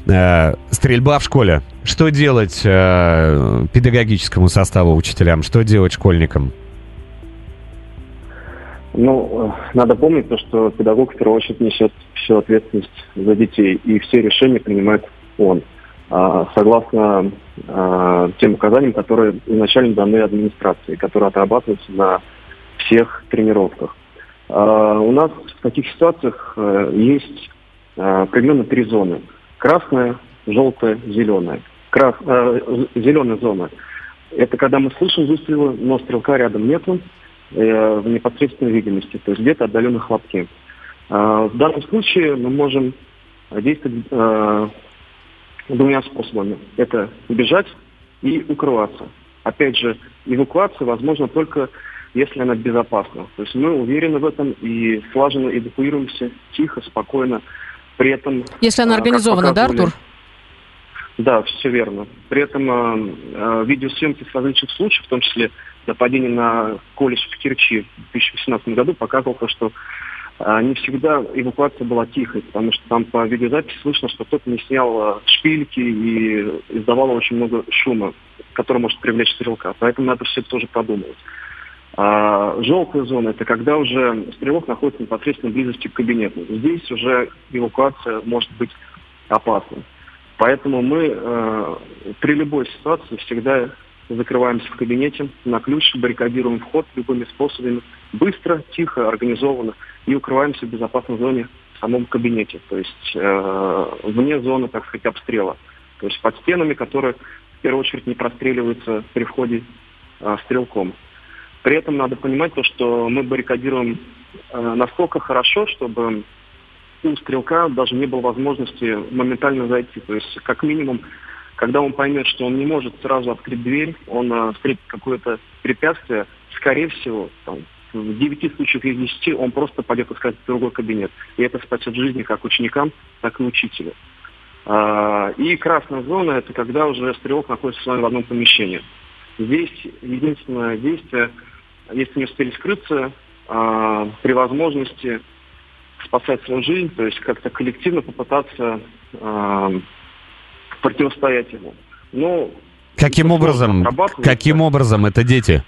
Э, стрельба в школе. Что делать педагогическому составу учителям? Что делать школьникам? Ну, надо помнить то, что педагог в первую очередь несет всю ответственность за детей, и все решения принимает он, а, согласно тем указаниям, которые изначально даны администрации, которые отрабатываются на всех тренировках. А, у нас в таких ситуациях э, есть примерно три зоны. Красная, желтая, зеленая. Крас... Зеленая зона – это когда мы слышим выстрелы, но стрелка рядом нету э, в непосредственной видимости, то есть где-то отдаленные хлопки. Э, в данном случае мы можем действовать э, двумя способами. Это убежать и укрываться. Опять же, эвакуация возможна только если она безопасна. То есть мы уверены в этом и слаженно эвакуируемся тихо, спокойно. При этом... Если она организована, да, Артур? Да, все верно. При этом э, э, видеосъемки с различных случаев, в том числе нападение на колледж в Керчи в 2018 году, показывало то, что э, не всегда эвакуация была тихой, потому что там по видеозаписи слышно, что кто-то не снял э, шпильки и издавало очень много шума, который может привлечь стрелка. Поэтому надо все это тоже продумывать. А желтая зона – это когда уже стрелок находится в непосредственной близости к кабинету. Здесь уже эвакуация может быть опасной. Поэтому мы э, при любой ситуации всегда закрываемся в кабинете на ключ, баррикадируем вход любыми способами, быстро, тихо, организованно и укрываемся в безопасной зоне в самом кабинете, то есть э, вне зоны, так сказать, обстрела. То есть под стенами, которые в первую очередь не простреливаются при входе э, стрелком. При этом надо понимать то, что мы баррикадируем э, настолько хорошо, чтобы у стрелка даже не было возможности моментально зайти. То есть, как минимум, когда он поймет, что он не может сразу открыть дверь, он э, встретит какое-то препятствие, скорее всего, там, в 9 случаях из 10 он просто пойдет искать другой кабинет. И это спасет жизни как ученикам, так и учителю. А, и красная зона – это когда уже стрелок находится с вами в одном помещении. Здесь единственное действие, если не успели скрыться, а, при возможности спасать свою жизнь, то есть как-то коллективно попытаться э, противостоять ему. Но каким образом? Каким образом это дети?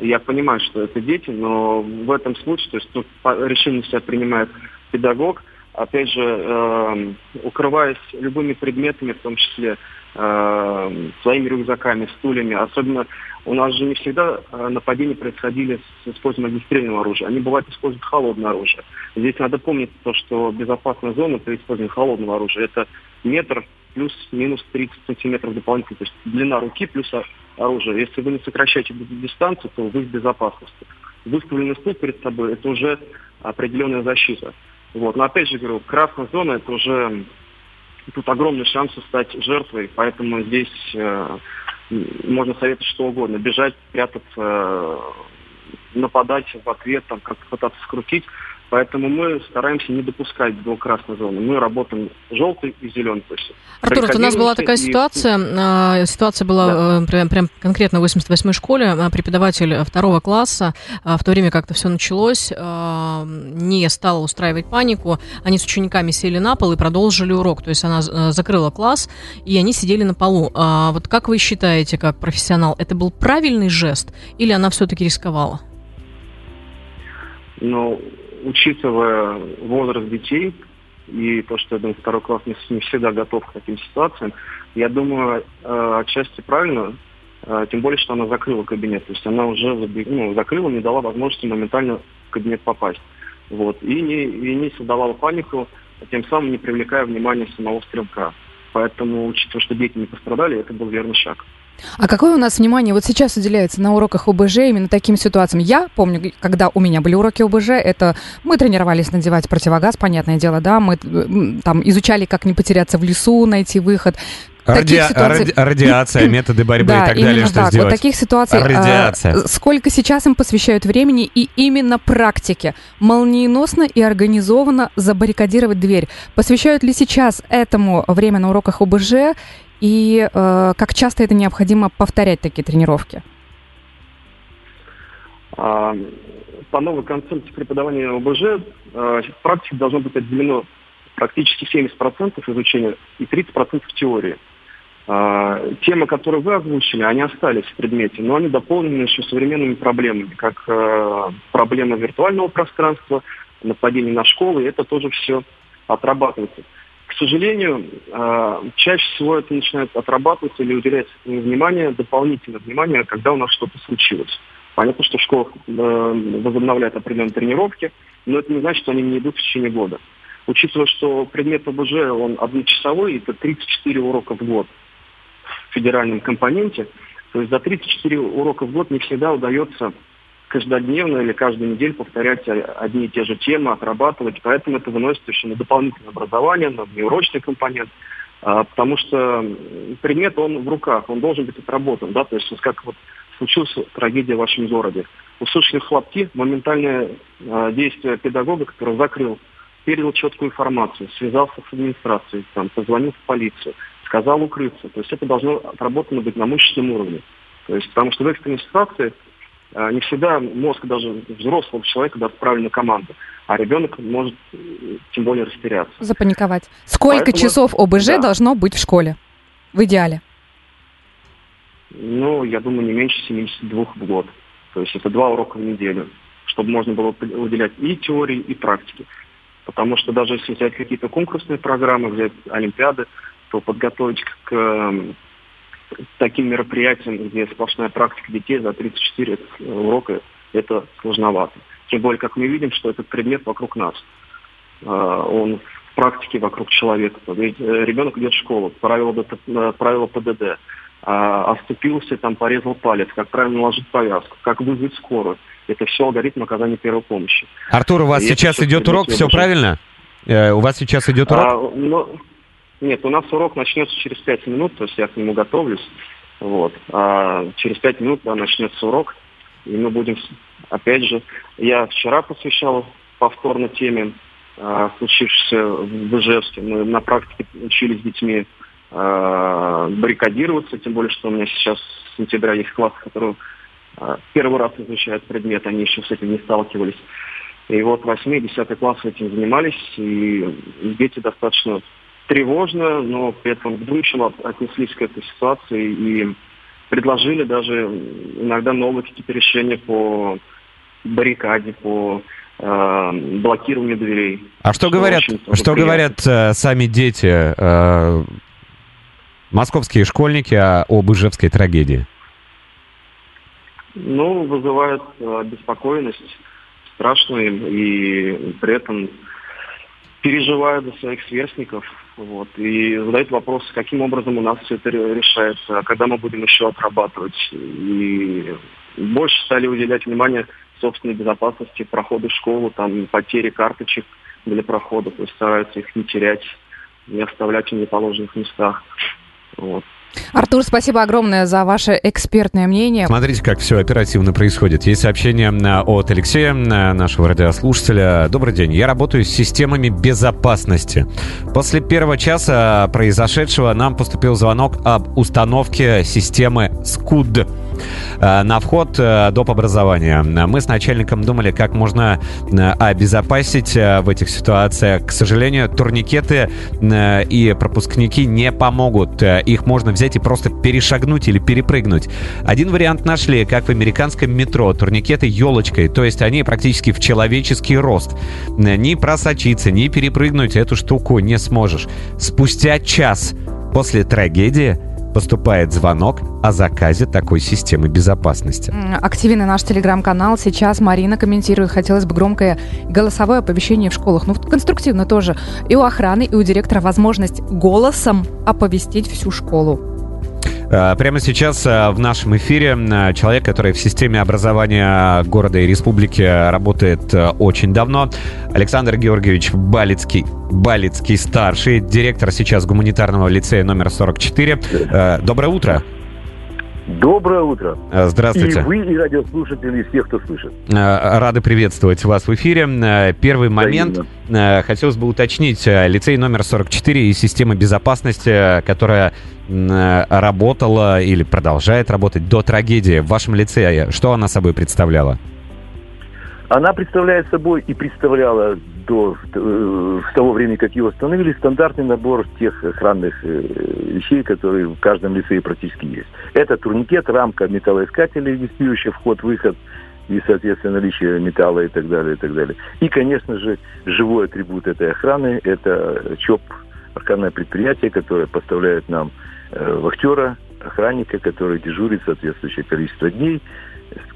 Я понимаю, что это дети, но в этом случае, то есть тут решение себя принимает педагог, опять же, э, укрываясь любыми предметами, в том числе э, своими рюкзаками, стульями. Особенно у нас же не всегда э, нападения происходили с использованием огнестрельного оружия. Они бывают используют холодное оружие. Здесь надо помнить то, что безопасная зона при использовании холодного оружия это метр плюс-минус 30 сантиметров дополнительно. То есть длина руки плюс оружие. Если вы не сокращаете дистанцию, то вы в безопасности. Выставленный стул перед собой – это уже определенная защита. Вот. Но опять же говорю, красная зона – это уже тут огромный шанс стать жертвой, поэтому здесь э, можно советовать что угодно. Бежать, прятаться, э, нападать в ответ, там, как пытаться скрутить. Поэтому мы стараемся не допускать до красной зоны. Мы работаем желтый и зеленый. То есть Артур, у нас была такая и... ситуация. А, ситуация была да. Э, прям, прям конкретно в 88-й школе. А, преподаватель второго класса а, в то время как-то все началось, не стала устраивать панику. Они с учениками сели на пол и продолжили урок. То есть она э, закрыла класс, и они сидели на полу. Вот как вы считаете, как профессионал, это был правильный жест или она все-таки рисковала? Ну, учитывая возраст детей и то, что, думаю, второй класс не, не всегда готов к таким ситуациям, я думаю, э, отчасти правильно, э, тем более, что она закрыла кабинет. То есть она уже ну, закрыла, не дала возможности моментально в кабинет попасть. Вот. И, не, и не создавала панику, тем самым не привлекая внимание самого стрелка. Поэтому, учитывая, что дети не пострадали, это был верный шаг. А какое у нас внимание вот сейчас уделяется на уроках ОБЖ именно таким ситуациям? Я помню, когда у меня были уроки ОБЖ, это мы тренировались надевать противогаз, понятное дело, да, мы там изучали, как не потеряться в лесу, найти выход. Ради... Ситуаций... Ради... Радиация, *laughs* методы борьбы да, и так далее, что так. сделать. Вот таких ситуаций, Радиация. А, сколько сейчас им посвящают времени и именно практике, молниеносно и организованно забаррикадировать дверь. Посвящают ли сейчас этому время на уроках ОБЖ и э, как часто это необходимо повторять такие тренировки? А, по новой концепции преподавания ОБЖ э, практики должно быть отделено практически 70% изучения и 30% теории. А, темы, которые вы озвучили, они остались в предмете, но они дополнены еще современными проблемами, как э, проблема виртуального пространства, нападение на школы, это тоже все отрабатывается. К сожалению, э, чаще всего это начинает отрабатываться или этому внимание, дополнительное внимание, когда у нас что-то случилось. Понятно, что в школах э, возобновляют определенные тренировки, но это не значит, что они не идут в течение года. Учитывая, что предмет ОБЖ, он одночасовой, это 34 урока в год в федеральном компоненте, то есть за 34 урока в год не всегда удается каждодневно или каждую неделю повторять одни и те же темы, отрабатывать. Поэтому это выносит еще на дополнительное образование, на неурочный компонент. А, потому что предмет, он в руках, он должен быть отработан. Да? То есть как вот случилась трагедия в вашем городе. Услышали хлопки, моментальное э, действие педагога, который закрыл, передал четкую информацию, связался с администрацией, там, позвонил в полицию, сказал укрыться. То есть это должно отработано быть на мышечном уровне. То есть, потому что в экстренной ситуации не всегда мозг даже взрослого человека даст правильную команду, а ребенок может тем более растеряться. Запаниковать. Сколько Поэтому, часов ОБЖ да. должно быть в школе? В идеале? Ну, я думаю, не меньше 72 в год. То есть это два урока в неделю, чтобы можно было уделять и теории, и практики. Потому что даже если взять какие-то конкурсные программы, взять олимпиады, то подготовить к эм, таким мероприятиям, где сплошная практика детей за 34 урока, это сложновато. Тем более, как мы видим, что этот предмет вокруг нас. Э, он в практике вокруг человека. Ведь э, ребенок идет в школу, правила, э, правила ПДД, а, оступился, там порезал палец, как правильно наложить повязку, как вызвать скорую. Это все алгоритм оказания первой помощи. Артур, у вас И сейчас идет урок, все правильно? Э, у вас сейчас идет урок? А, ну, нет, у нас урок начнется через пять минут, то есть я к нему готовлюсь. Вот. А через пять минут да, начнется урок, и мы будем, опять же, я вчера посвящал повторно теме, а, случившейся в Ижевске. Мы на практике учили с детьми э, баррикадироваться, тем более, что у меня сейчас с сентября есть класс, который э, первый раз изучают предмет, они еще с этим не сталкивались. И вот 8 и 10 класс этим занимались, и дети достаточно тревожно, но при этом вдумчиво отнеслись к этой ситуации и предложили даже иногда новые какие-то решения по баррикаде, по э, блокированию дверей. А что говорят, что говорят э, сами дети? Э, московские школьники об Ижевской трагедии? Ну, вызывает э, беспокойность страшную и при этом переживают за своих сверстников. Вот, и задают вопрос, каким образом у нас все это решается, а когда мы будем еще отрабатывать. И больше стали уделять внимание собственной безопасности, проходу в школу, там, потери карточек для прохода, то есть стараются их не терять, не оставлять в неположенных местах. Вот. Артур, спасибо огромное за ваше экспертное мнение. Смотрите, как все оперативно происходит. Есть сообщение э, от Алексея, э, нашего радиослушателя. Добрый день. Я работаю с системами безопасности. После первого часа произошедшего нам поступил звонок об установке системы СКУД на вход э, доп. образования. Мы с начальником думали, как можно э, обезопасить в этих ситуациях. К сожалению, турникеты и пропускники не помогут. Их можно взять и просто перешагнуть или перепрыгнуть. Один вариант нашли, как в американском метро. Турникеты елочкой, то есть они практически в человеческий рост. Ни просочиться, ни перепрыгнуть эту штуку не сможешь. Спустя час после трагедии поступает звонок о заказе такой системы безопасности. Активен наш телеграм-канал. Сейчас Марина комментирует. Хотелось бы громкое голосовое оповещение в школах. Ну, конструктивно тоже. И у охраны, и у директора возможность голосом оповестить всю школу. Э, прямо сейчас э, в нашем эфире э, человек, который в системе образования города и республики работает очень давно, Александр Георгиевич Балицкий, Балицкий старший, директор сейчас гуманитарного лицея номер 44. Доброе утро. Доброе утро. Здравствуйте. И вы, и радиослушатели, и всех, кто слышит. Рады приветствовать вас в эфире. Первый момент. Да, Хотелось бы уточнить. Лицей номер 44 и система безопасности, которая работала или продолжает работать до трагедии в вашем лицее? Что она собой представляла? Она представляет собой и представляла до э, с того времени, как ее установили, стандартный набор тех охранных э, вещей, которые в каждом лицее практически есть. Это турникет, рамка металлоискателя, регистрирующая вход-выход, и, соответственно, наличие металла и так далее, и так далее. И, конечно же, живой атрибут этой охраны – это ЧОП, охранное предприятие, которое поставляет нам э, вахтера, охранника, который дежурит соответствующее количество дней,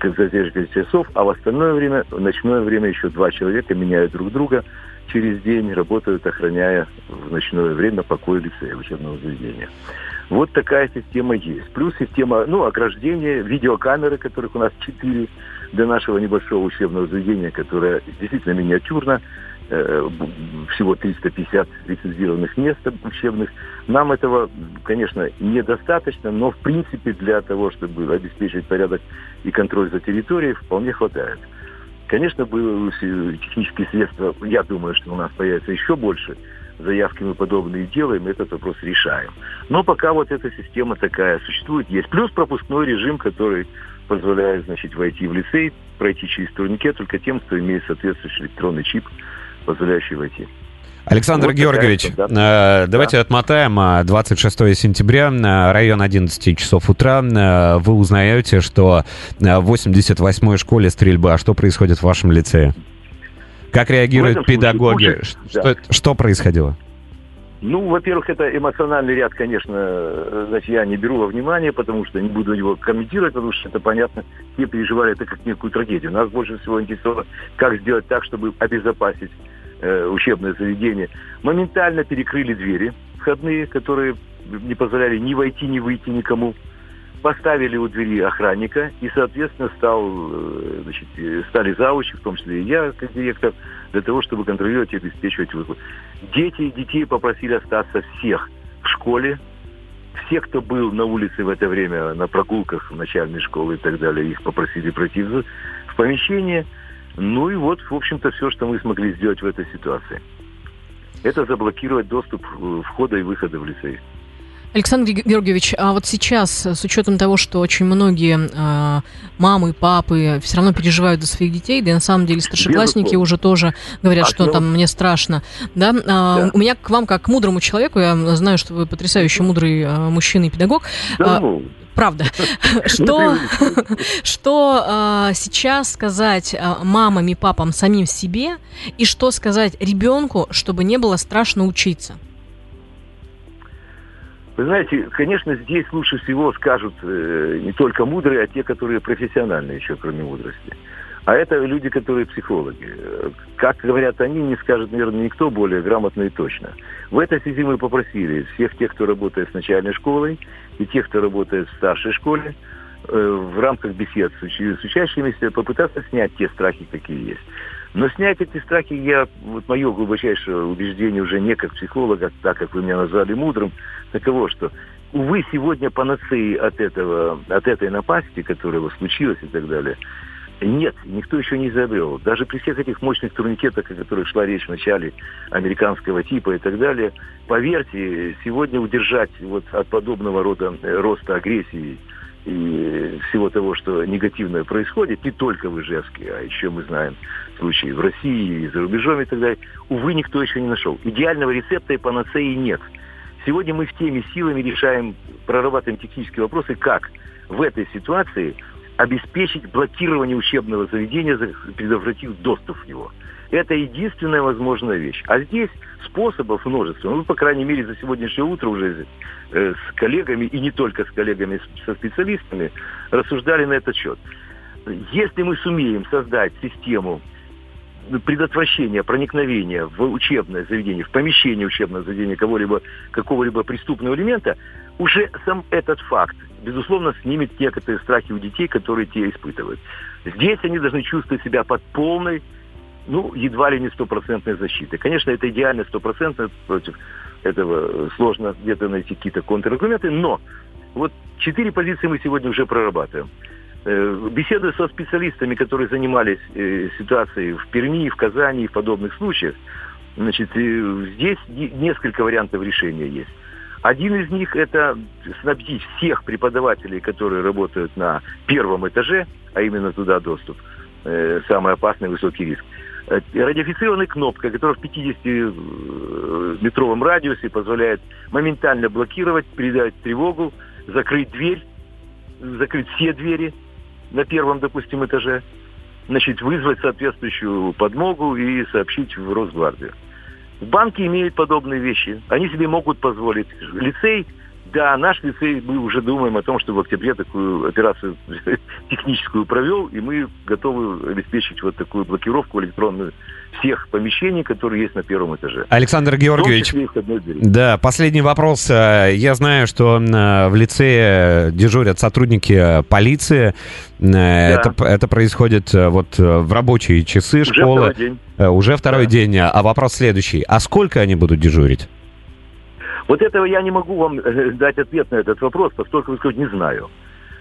соответствующее количество часов, а в остальное время, в ночное время еще два человека меняют друг друга через день, работают, охраняя в ночное время покой лицея учебного заведения. Вот такая система есть. Плюс система, ну, ограждения, видеокамеры, которых у нас четыре для нашего небольшого учебного заведения, которое действительно миниатюрно, э, всего 350 лицензированных мест учебных. Нам этого, конечно, недостаточно, но в принципе для того, чтобы обеспечить порядок и контроль за территорией, вполне хватает. Конечно, технические средства, я думаю, что у нас появится еще больше – заявки мы подобные делаем, этот вопрос решаем. Но пока вот эта система такая существует, есть. Плюс пропускной режим, который позволяет, значит, войти в лицей, пройти через турникет только тем, кто имеет соответствующий электронный чип, позволяющий войти. Александр вот Георгиевич, да. Э, давайте да. отмотаем. 26 э, сентября, э, район 11 часов утра. Вы узнаете, что в 88-й школе стрельба. А что происходит в вашем лицее? Как реагируют педагоги? Случае, что, да. что происходило? Ну, во-первых, это эмоциональный ряд, конечно, значит, я не беру во внимание, потому что не буду его комментировать, потому что это понятно, все переживали это как некую трагедию. Нас больше всего интересовало, как сделать так, чтобы обезопасить э, учебное заведение. Моментально перекрыли двери входные, которые не позволяли ни войти, ни выйти никому поставили у двери охранника, и, соответственно, стал, э, значит, стали заучи, в том числе и я, как директор, для того, чтобы контролировать и обеспечивать выход. Дети и детей попросили остаться всех в школе, все, кто был на улице в это время, на прогулках в начальной школы и так далее, их попросили пройти в помещение. Ну и вот, в общем-то, все, что мы смогли сделать в этой ситуации. Это заблокировать доступ э, входа и выхода в лицей. Александр Георгиевич, а вот сейчас, с учетом того, что очень многие э, мамы, папы все равно переживают за своих детей, да и на самом деле старшеклассники уже тоже говорят, а что там мне страшно, да? А, да? У меня к вам, как к мудрому человеку, я знаю, что вы потрясающий мудрый э, мужчина и педагог. Да, а, ну... Правда. *laughs* Что, *laughs* что а, сейчас сказать а, мамам и папам самим себе, и что сказать ребенку, чтобы не было страшно учиться? Вы знаете, конечно, здесь лучше всего скажут э, не только мудрые, а те, которые профессиональные еще, кроме мудрости. А это люди, которые психологи. Как говорят они, не скажет, наверное, никто более грамотно и точно. В этой связи мы попросили всех тех, кто работает с начальной школой, и тех, кто работает в старшей школе, э, в рамках бесед с, уч- с учащимися попытаться снять те страхи, какие есть. Но снять эти страхи, я, вот мое глубочайшее убеждение уже не как психолога, так как вы меня назвали мудрым, таково, что, увы, сегодня панацеи от этого, от этой напасти, которая случилась и так далее, нет, никто еще не изобрел. Даже при всех этих мощных турникетах, о которых шла речь в начале, американского типа и так далее, поверьте, сегодня удержать вот от подобного рода э, роста агрессии и всего того, что негативное происходит, не только в Ижевске, а еще мы знаем случаи в России и за рубежом и так далее, увы, никто еще не нашел. Идеального рецепта и панацеи нет. Сегодня мы в теме силами решаем, прорабатываем технические вопросы, как в этой ситуации обеспечить блокирование учебного заведения, предотвратив доступ в него. Это единственная возможная вещь. А здесь способов множество. Ну, по крайней мере, за сегодняшнее утро уже э, с коллегами, и не только с коллегами, со специалистами, рассуждали на этот счет. Если мы сумеем создать систему предотвращения проникновения в учебное заведение, в помещение учебного заведения кого-либо, какого-либо преступного элемента, уже сам этот факт, безусловно, снимет некоторые страхи у детей, которые те испытывают. Здесь они должны чувствовать себя под полной ну, едва ли не стопроцентной защиты. Конечно, это идеально стопроцентно, против этого сложно где-то найти какие-то контраргументы, но вот четыре позиции мы сегодня уже прорабатываем. Э, беседуя со специалистами, которые занимались э, ситуацией в Перми, в Казани и в подобных случаях, значит, э, здесь несколько вариантов решения есть. Один из них – это снабдить всех преподавателей, которые работают на первом этаже, а именно туда доступ – самый опасный высокий риск. Радиофицированная кнопка, которая в 50-метровом радиусе позволяет моментально блокировать, передать тревогу, закрыть дверь, закрыть все двери на первом, допустим, этаже, значит, вызвать соответствующую подмогу и сообщить в Росгвардию. Банки имеют подобные вещи. Они себе могут позволить. Лицей да, наш лицей, мы уже думаем о том, что в октябре такую операцию *laughs* техническую провел, и мы готовы обеспечить вот такую блокировку электронную всех помещений, которые есть на первом этаже. Александр Георгиевич, да, последний вопрос. Э, я знаю, что э, в лицее дежурят сотрудники полиции. Э, да. Это, это происходит вот в рабочие часы уже школы. Второй день. Уже второй да. день. А вопрос следующий. А сколько они будут дежурить? Вот этого я не могу вам э, дать ответ на этот вопрос, поскольку, сказать, не знаю.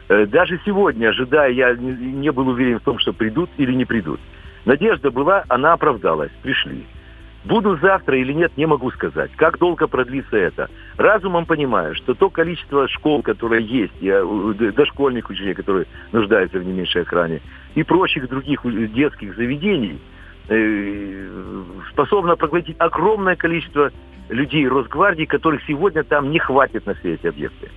Э, даже сегодня, ожидая, я не был уверен в том, что придут или не придут. Надежда была, она оправдалась, пришли. Буду завтра или нет, не могу сказать. Как долго продлится это? Разумом понимаю, что то количество школ, которое есть, я, дошкольных учителей, которые нуждаются в не меньшей охране, и прочих других детских заведений, э, способно проглотить огромное количество людей Росгвардии, которых сегодня там не хватит на все эти объекты.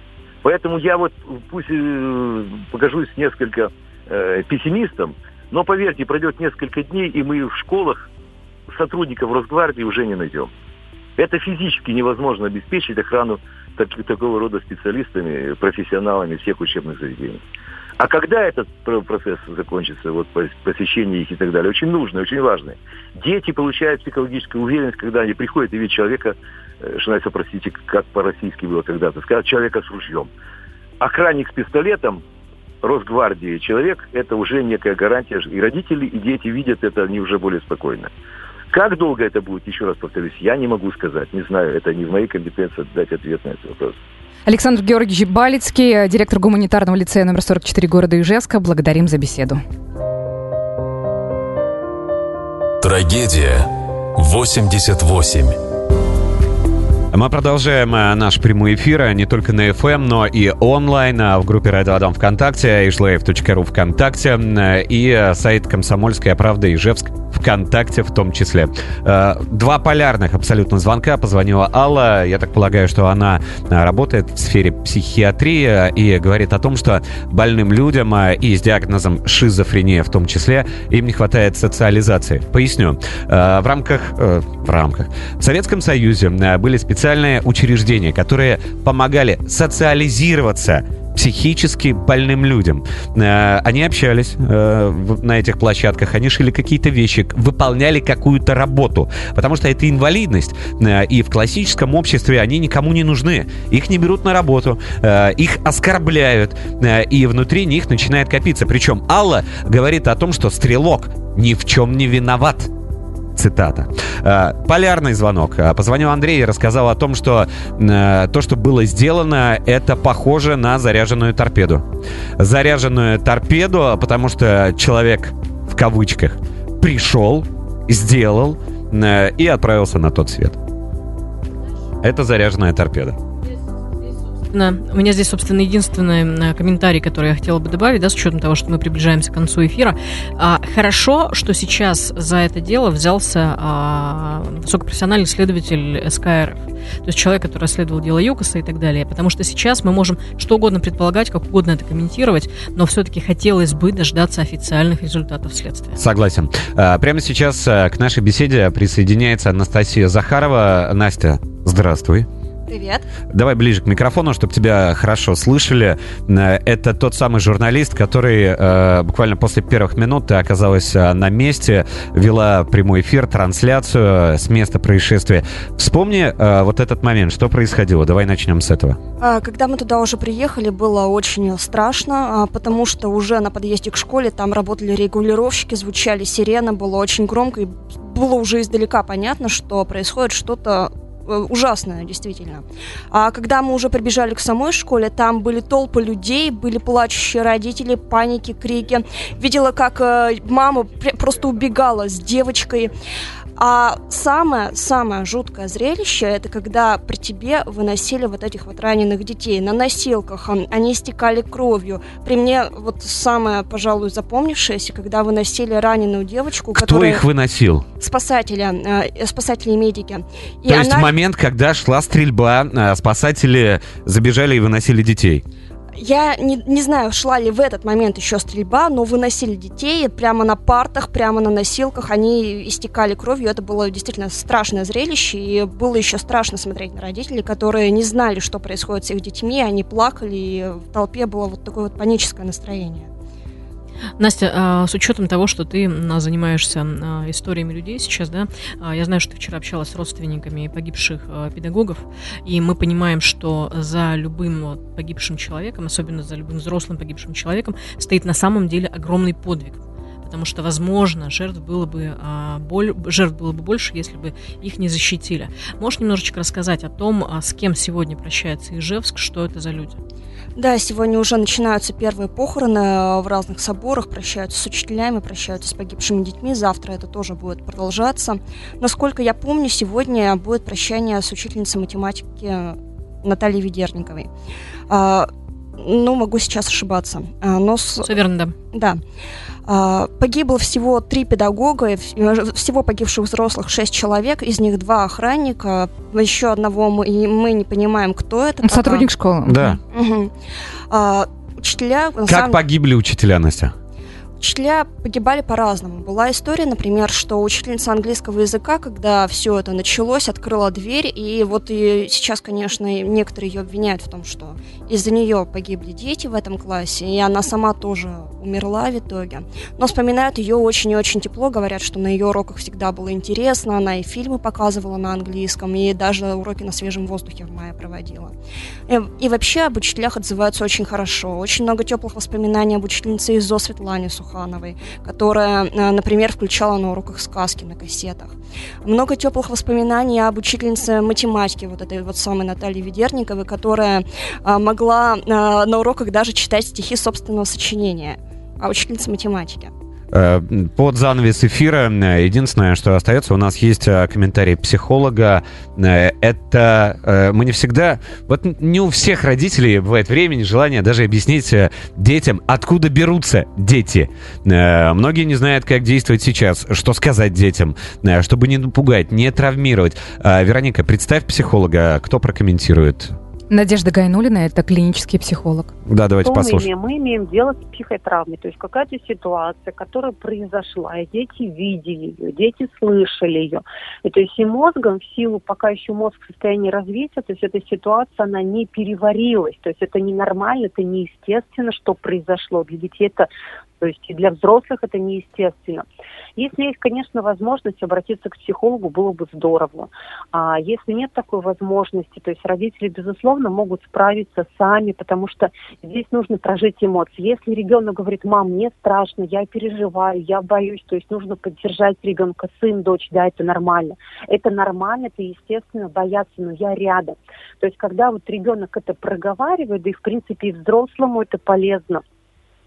Поэтому я вот пусть э, покажусь несколько э, пессимистом, но поверьте, пройдет несколько дней, и мы в школах сотрудников Росгвардии уже не найдем. Это физически невозможно обеспечить охрану так, такого рода специалистами, профессионалами всех учебных заведений. А когда этот процесс закончится, вот посещение их и так далее, очень нужно, очень важно. Дети получают психологическую уверенность, когда они приходят и видят человека, что э, называется, простите, как по-российски было когда-то, сказать человека с ружьем. Охранник с пистолетом, Росгвардии человек, это уже некая гарантия. И родители, и дети видят это, они уже более спокойно. Как долго это будет, еще раз повторюсь, я не могу сказать, не знаю, это не в моей компетенции дать ответ на этот вопрос. Александр Георгиевич Балицкий, директор гуманитарного лицея номер 44 города Ижевска. Благодарим за беседу. Трагедия 88. Мы продолжаем э, наш прямой эфир э, не только на FM, но и онлайн э, в группе Радио Адам ВКонтакте, ishlave.ru ВКонтакте и сайт «Комсомольская правда» Ижевск ВКонтакте в том числе. Два полярных абсолютно звонка. Позвонила Алла. Я так полагаю, что она работает в сфере психиатрии и говорит о том, что больным людям и с диагнозом шизофрения в том числе им не хватает социализации. Поясню. В рамках... В рамках... В Советском Союзе были специальные учреждения, которые помогали социализироваться психически больным людям. Э, они общались э, на этих площадках, они шили какие-то вещи, выполняли какую-то работу, потому что это инвалидность. Э, и в классическом обществе они никому не нужны. Их не берут на работу, их оскорбляют, и внутри них начинает копиться. Причем Алла говорит о том, что стрелок ни в чем не виноват. Цитата. Э, полярный звонок. Э, позвонил Андрей и рассказал о том, что э, то, что было сделано, это похоже на заряженную торпеду. Заряженную торпеду, потому что человек, в кавычках, пришел, сделал и отправился на тот свет. Это заряженная торпеда собственно, у меня здесь, собственно, единственный э, комментарий, который я хотела бы добавить, да, с учетом того, что мы приближаемся к концу эфира. А, хорошо, что сейчас за это дело взялся а, высокопрофессиональный следователь СКРФ. То есть человек, который расследовал дело ЮКОСа и так далее. Потому что сейчас мы можем что угодно предполагать, как угодно это комментировать, но все-таки хотелось бы дождаться официальных результатов следствия. Согласен. А, прямо сейчас э, к нашей беседе присоединяется Анастасия Захарова. Настя, здравствуй. Привет. Давай ближе к микрофону, чтобы тебя хорошо слышали. Э, это тот самый журналист, который э, буквально после первых минут ты оказалась э, на месте, вела прямой эфир, трансляцию с места происшествия. Вспомни э, вот этот момент, что происходило. Давай начнем с этого. А, когда мы туда уже приехали, было очень страшно, а, потому что уже на подъезде к школе там работали регулировщики, звучали сирены, было очень громко и было уже издалека понятно, что происходит что-то Э, ужасное, действительно. А когда мы уже прибежали к самой школе, там были толпы людей, были плачущие родители, паники, крики. Видела, как э, мама просто убегала с девочкой. А самое-самое жуткое зрелище, это когда при тебе выносили вот этих вот раненых детей на носилках, они истекали кровью. При мне вот самое, пожалуй, запомнившееся, когда выносили раненую девочку, Кто которая... их выносил? Спасатели, э, спасатели и медики. И То есть она- в момент, когда шла стрельба, э, спасатели забежали и выносили детей. Я не, не знаю, шла ли в этот момент еще стрельба, но выносили детей прямо на партах, прямо на носилках. Они истекали кровью. Это было действительно страшное зрелище. И было еще страшно смотреть на родителей, которые не знали, что происходит с их детьми. Они плакали, и в толпе было вот такое вот паническое настроение. Настя, а, с учетом того, что ты занимаешься а, историями людей сейчас, да, а, я знаю, что ты вчера общалась с родственниками погибших педагогов, и мы понимаем, что за любым погибшим человеком, особенно за любым взрослым погибшим человеком, стоит на самом деле огромный подвиг. Потому что, возможно, жертв было бы, а, боль, жертв было бы больше, если бы их не защитили. Можешь немножечко рассказать о том, а, с кем сегодня прощается Ижевск, что это за люди? Да, сегодня уже начинаются первые похороны э, в разных соборах, прощаются с учителями, прощаются с погибшими детьми. Завтра это тоже будет продолжаться. Насколько я помню, сегодня будет прощание с учительницей математики Натальей Ведерниковой. Ну, могу сейчас ошибаться. А, но с... Все верно, да. Да. А, Погибло всего три педагога, э, всего погибших взрослых шесть человек, из них два охранника, еще одного мы, мы не понимаем, кто это. пока. Сотрудник школы. Да. Мгм. А, Учителя... Как самом- погибли учителя, Настя? Учителя погибали по-разному. Была история, например, что учительница английского языка, когда все это началось, открыла дверь, и вот и сейчас, конечно, некоторые ее обвиняют в том, что из-за нее погибли дети в этом классе, и она сама тоже умерла в итоге. Но вспоминают ее очень и очень тепло, говорят, что на ее уроках всегда было интересно, она и фильмы показывала на английском, и даже уроки на свежем воздухе в мае проводила. И, и вообще об учителях отзываются очень хорошо. Очень много теплых воспоминаний об учительнице ИЗО Светлане Сухановой, которая, э, например, включала на уроках сказки на кассетах. Много теплых воспоминаний об учительнице математики, вот этой вот самой Наталье Ведерниковой, которая э, могла э, на уроках даже читать стихи собственного сочинения. А учительница математики. Э, Под занавес эфира э, единственное, что остается, у нас есть э, комментарий психолога. Это мы не всегда, вот не у всех родителей бывает времени, желание даже объяснить детям, откуда берутся дети. Многие не знают, как действовать сейчас, что сказать детям, чтобы не напугать, не травмировать. Вероника, представь психолога, кто прокомментирует? Надежда Гайнулина – это клинический психолог. Да, давайте Что мы послушаем. имеем? Мы имеем дело с психотравмой, то есть какая-то ситуация, которая произошла, и дети видели ее, дети слышали ее. И то есть и мозгом, в силу, пока еще мозг в состоянии развития, то есть эта ситуация, она не переварилась, то есть это ненормально, это неестественно, что произошло. Для детей это то есть и для взрослых это неестественно. Если есть, конечно, возможность обратиться к психологу, было бы здорово. А если нет такой возможности, то есть родители, безусловно, могут справиться сами, потому что здесь нужно прожить эмоции. Если ребенок говорит, мам, мне страшно, я переживаю, я боюсь, то есть нужно поддержать ребенка, сын, дочь, да, это нормально. Это нормально, это естественно бояться, но я рядом. То есть когда вот ребенок это проговаривает, да и в принципе и взрослому это полезно,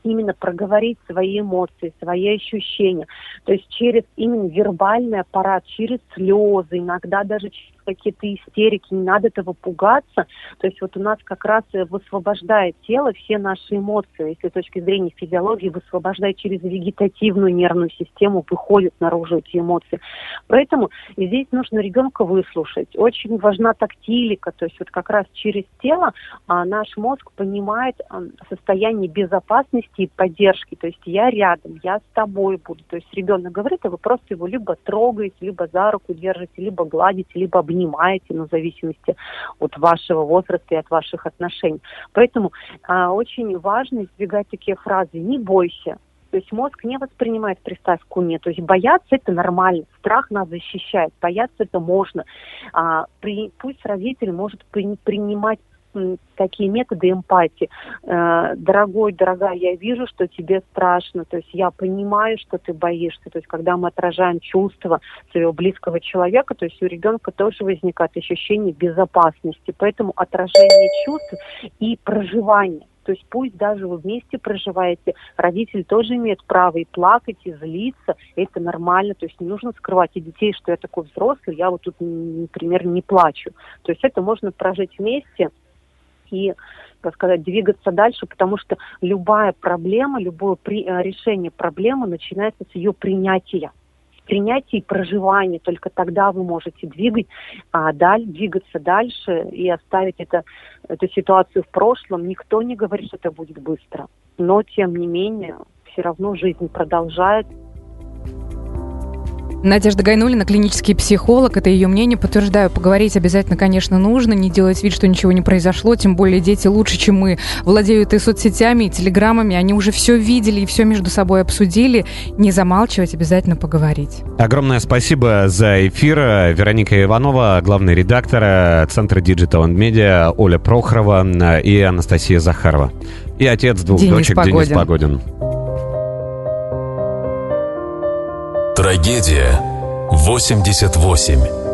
именно проговорить свои эмоции, свои ощущения. То есть через именно вербальный аппарат, через слезы, иногда даже какие-то истерики, не надо этого пугаться. То есть вот у нас как раз и высвобождает тело все наши эмоции, если с точки зрения физиологии, высвобождает через вегетативную нервную систему, выходят наружу эти эмоции. Поэтому здесь нужно ребенка выслушать. Очень важна тактилика, то есть вот как раз через тело а, наш мозг понимает а, состояние безопасности и поддержки. То есть я рядом, я с тобой буду. То есть ребенок говорит, а вы просто его либо трогаете, либо за руку держите, либо гладите, либо обнимаете, ну, в зависимости от вашего возраста и от ваших отношений. Поэтому а, очень важно избегать такие фразы «не бойся», то есть мозг не воспринимает приставку «нет». То есть бояться – это нормально. Страх нас защищает. Бояться – это можно. А, при, пусть родитель может при- принимать такие методы эмпатии. Э, дорогой, дорогая, я вижу, что тебе страшно. То есть я понимаю, что ты боишься. То есть когда мы отражаем чувства своего близкого человека, то есть у ребенка тоже возникает ощущение безопасности. Поэтому отражение чувств и проживание То есть пусть даже вы вместе проживаете, родители тоже имеют право и плакать, и злиться, это нормально, то есть не нужно скрывать и детей, что я такой взрослый, я вот тут, например, не плачу. То есть это можно прожить вместе и так сказать, двигаться дальше, потому что любая проблема, любое при, э, решение проблемы начинается с ее принятия принятия и проживания. Только тогда вы можете двигать, а, даль, двигаться дальше и оставить это, эту ситуацию в прошлом. Никто не говорит, что это будет быстро. Но, тем не менее, все равно жизнь продолжается. Надежда Гайнулина, клинический психолог, это ее мнение, подтверждаю, поговорить обязательно, конечно, нужно, не делать вид, что ничего не произошло, тем более дети лучше, чем мы, владеют и соцсетями, и телеграммами, они уже все видели и все между собой обсудили, не замалчивать, обязательно поговорить. Огромное спасибо за эфир. Вероника Иванова, главный редактор Центра Digital and Media, Оля Прохорова и Анастасия Захарова. И отец двух Денис дочек Погодин. Денис Погодин. Трагедия 88.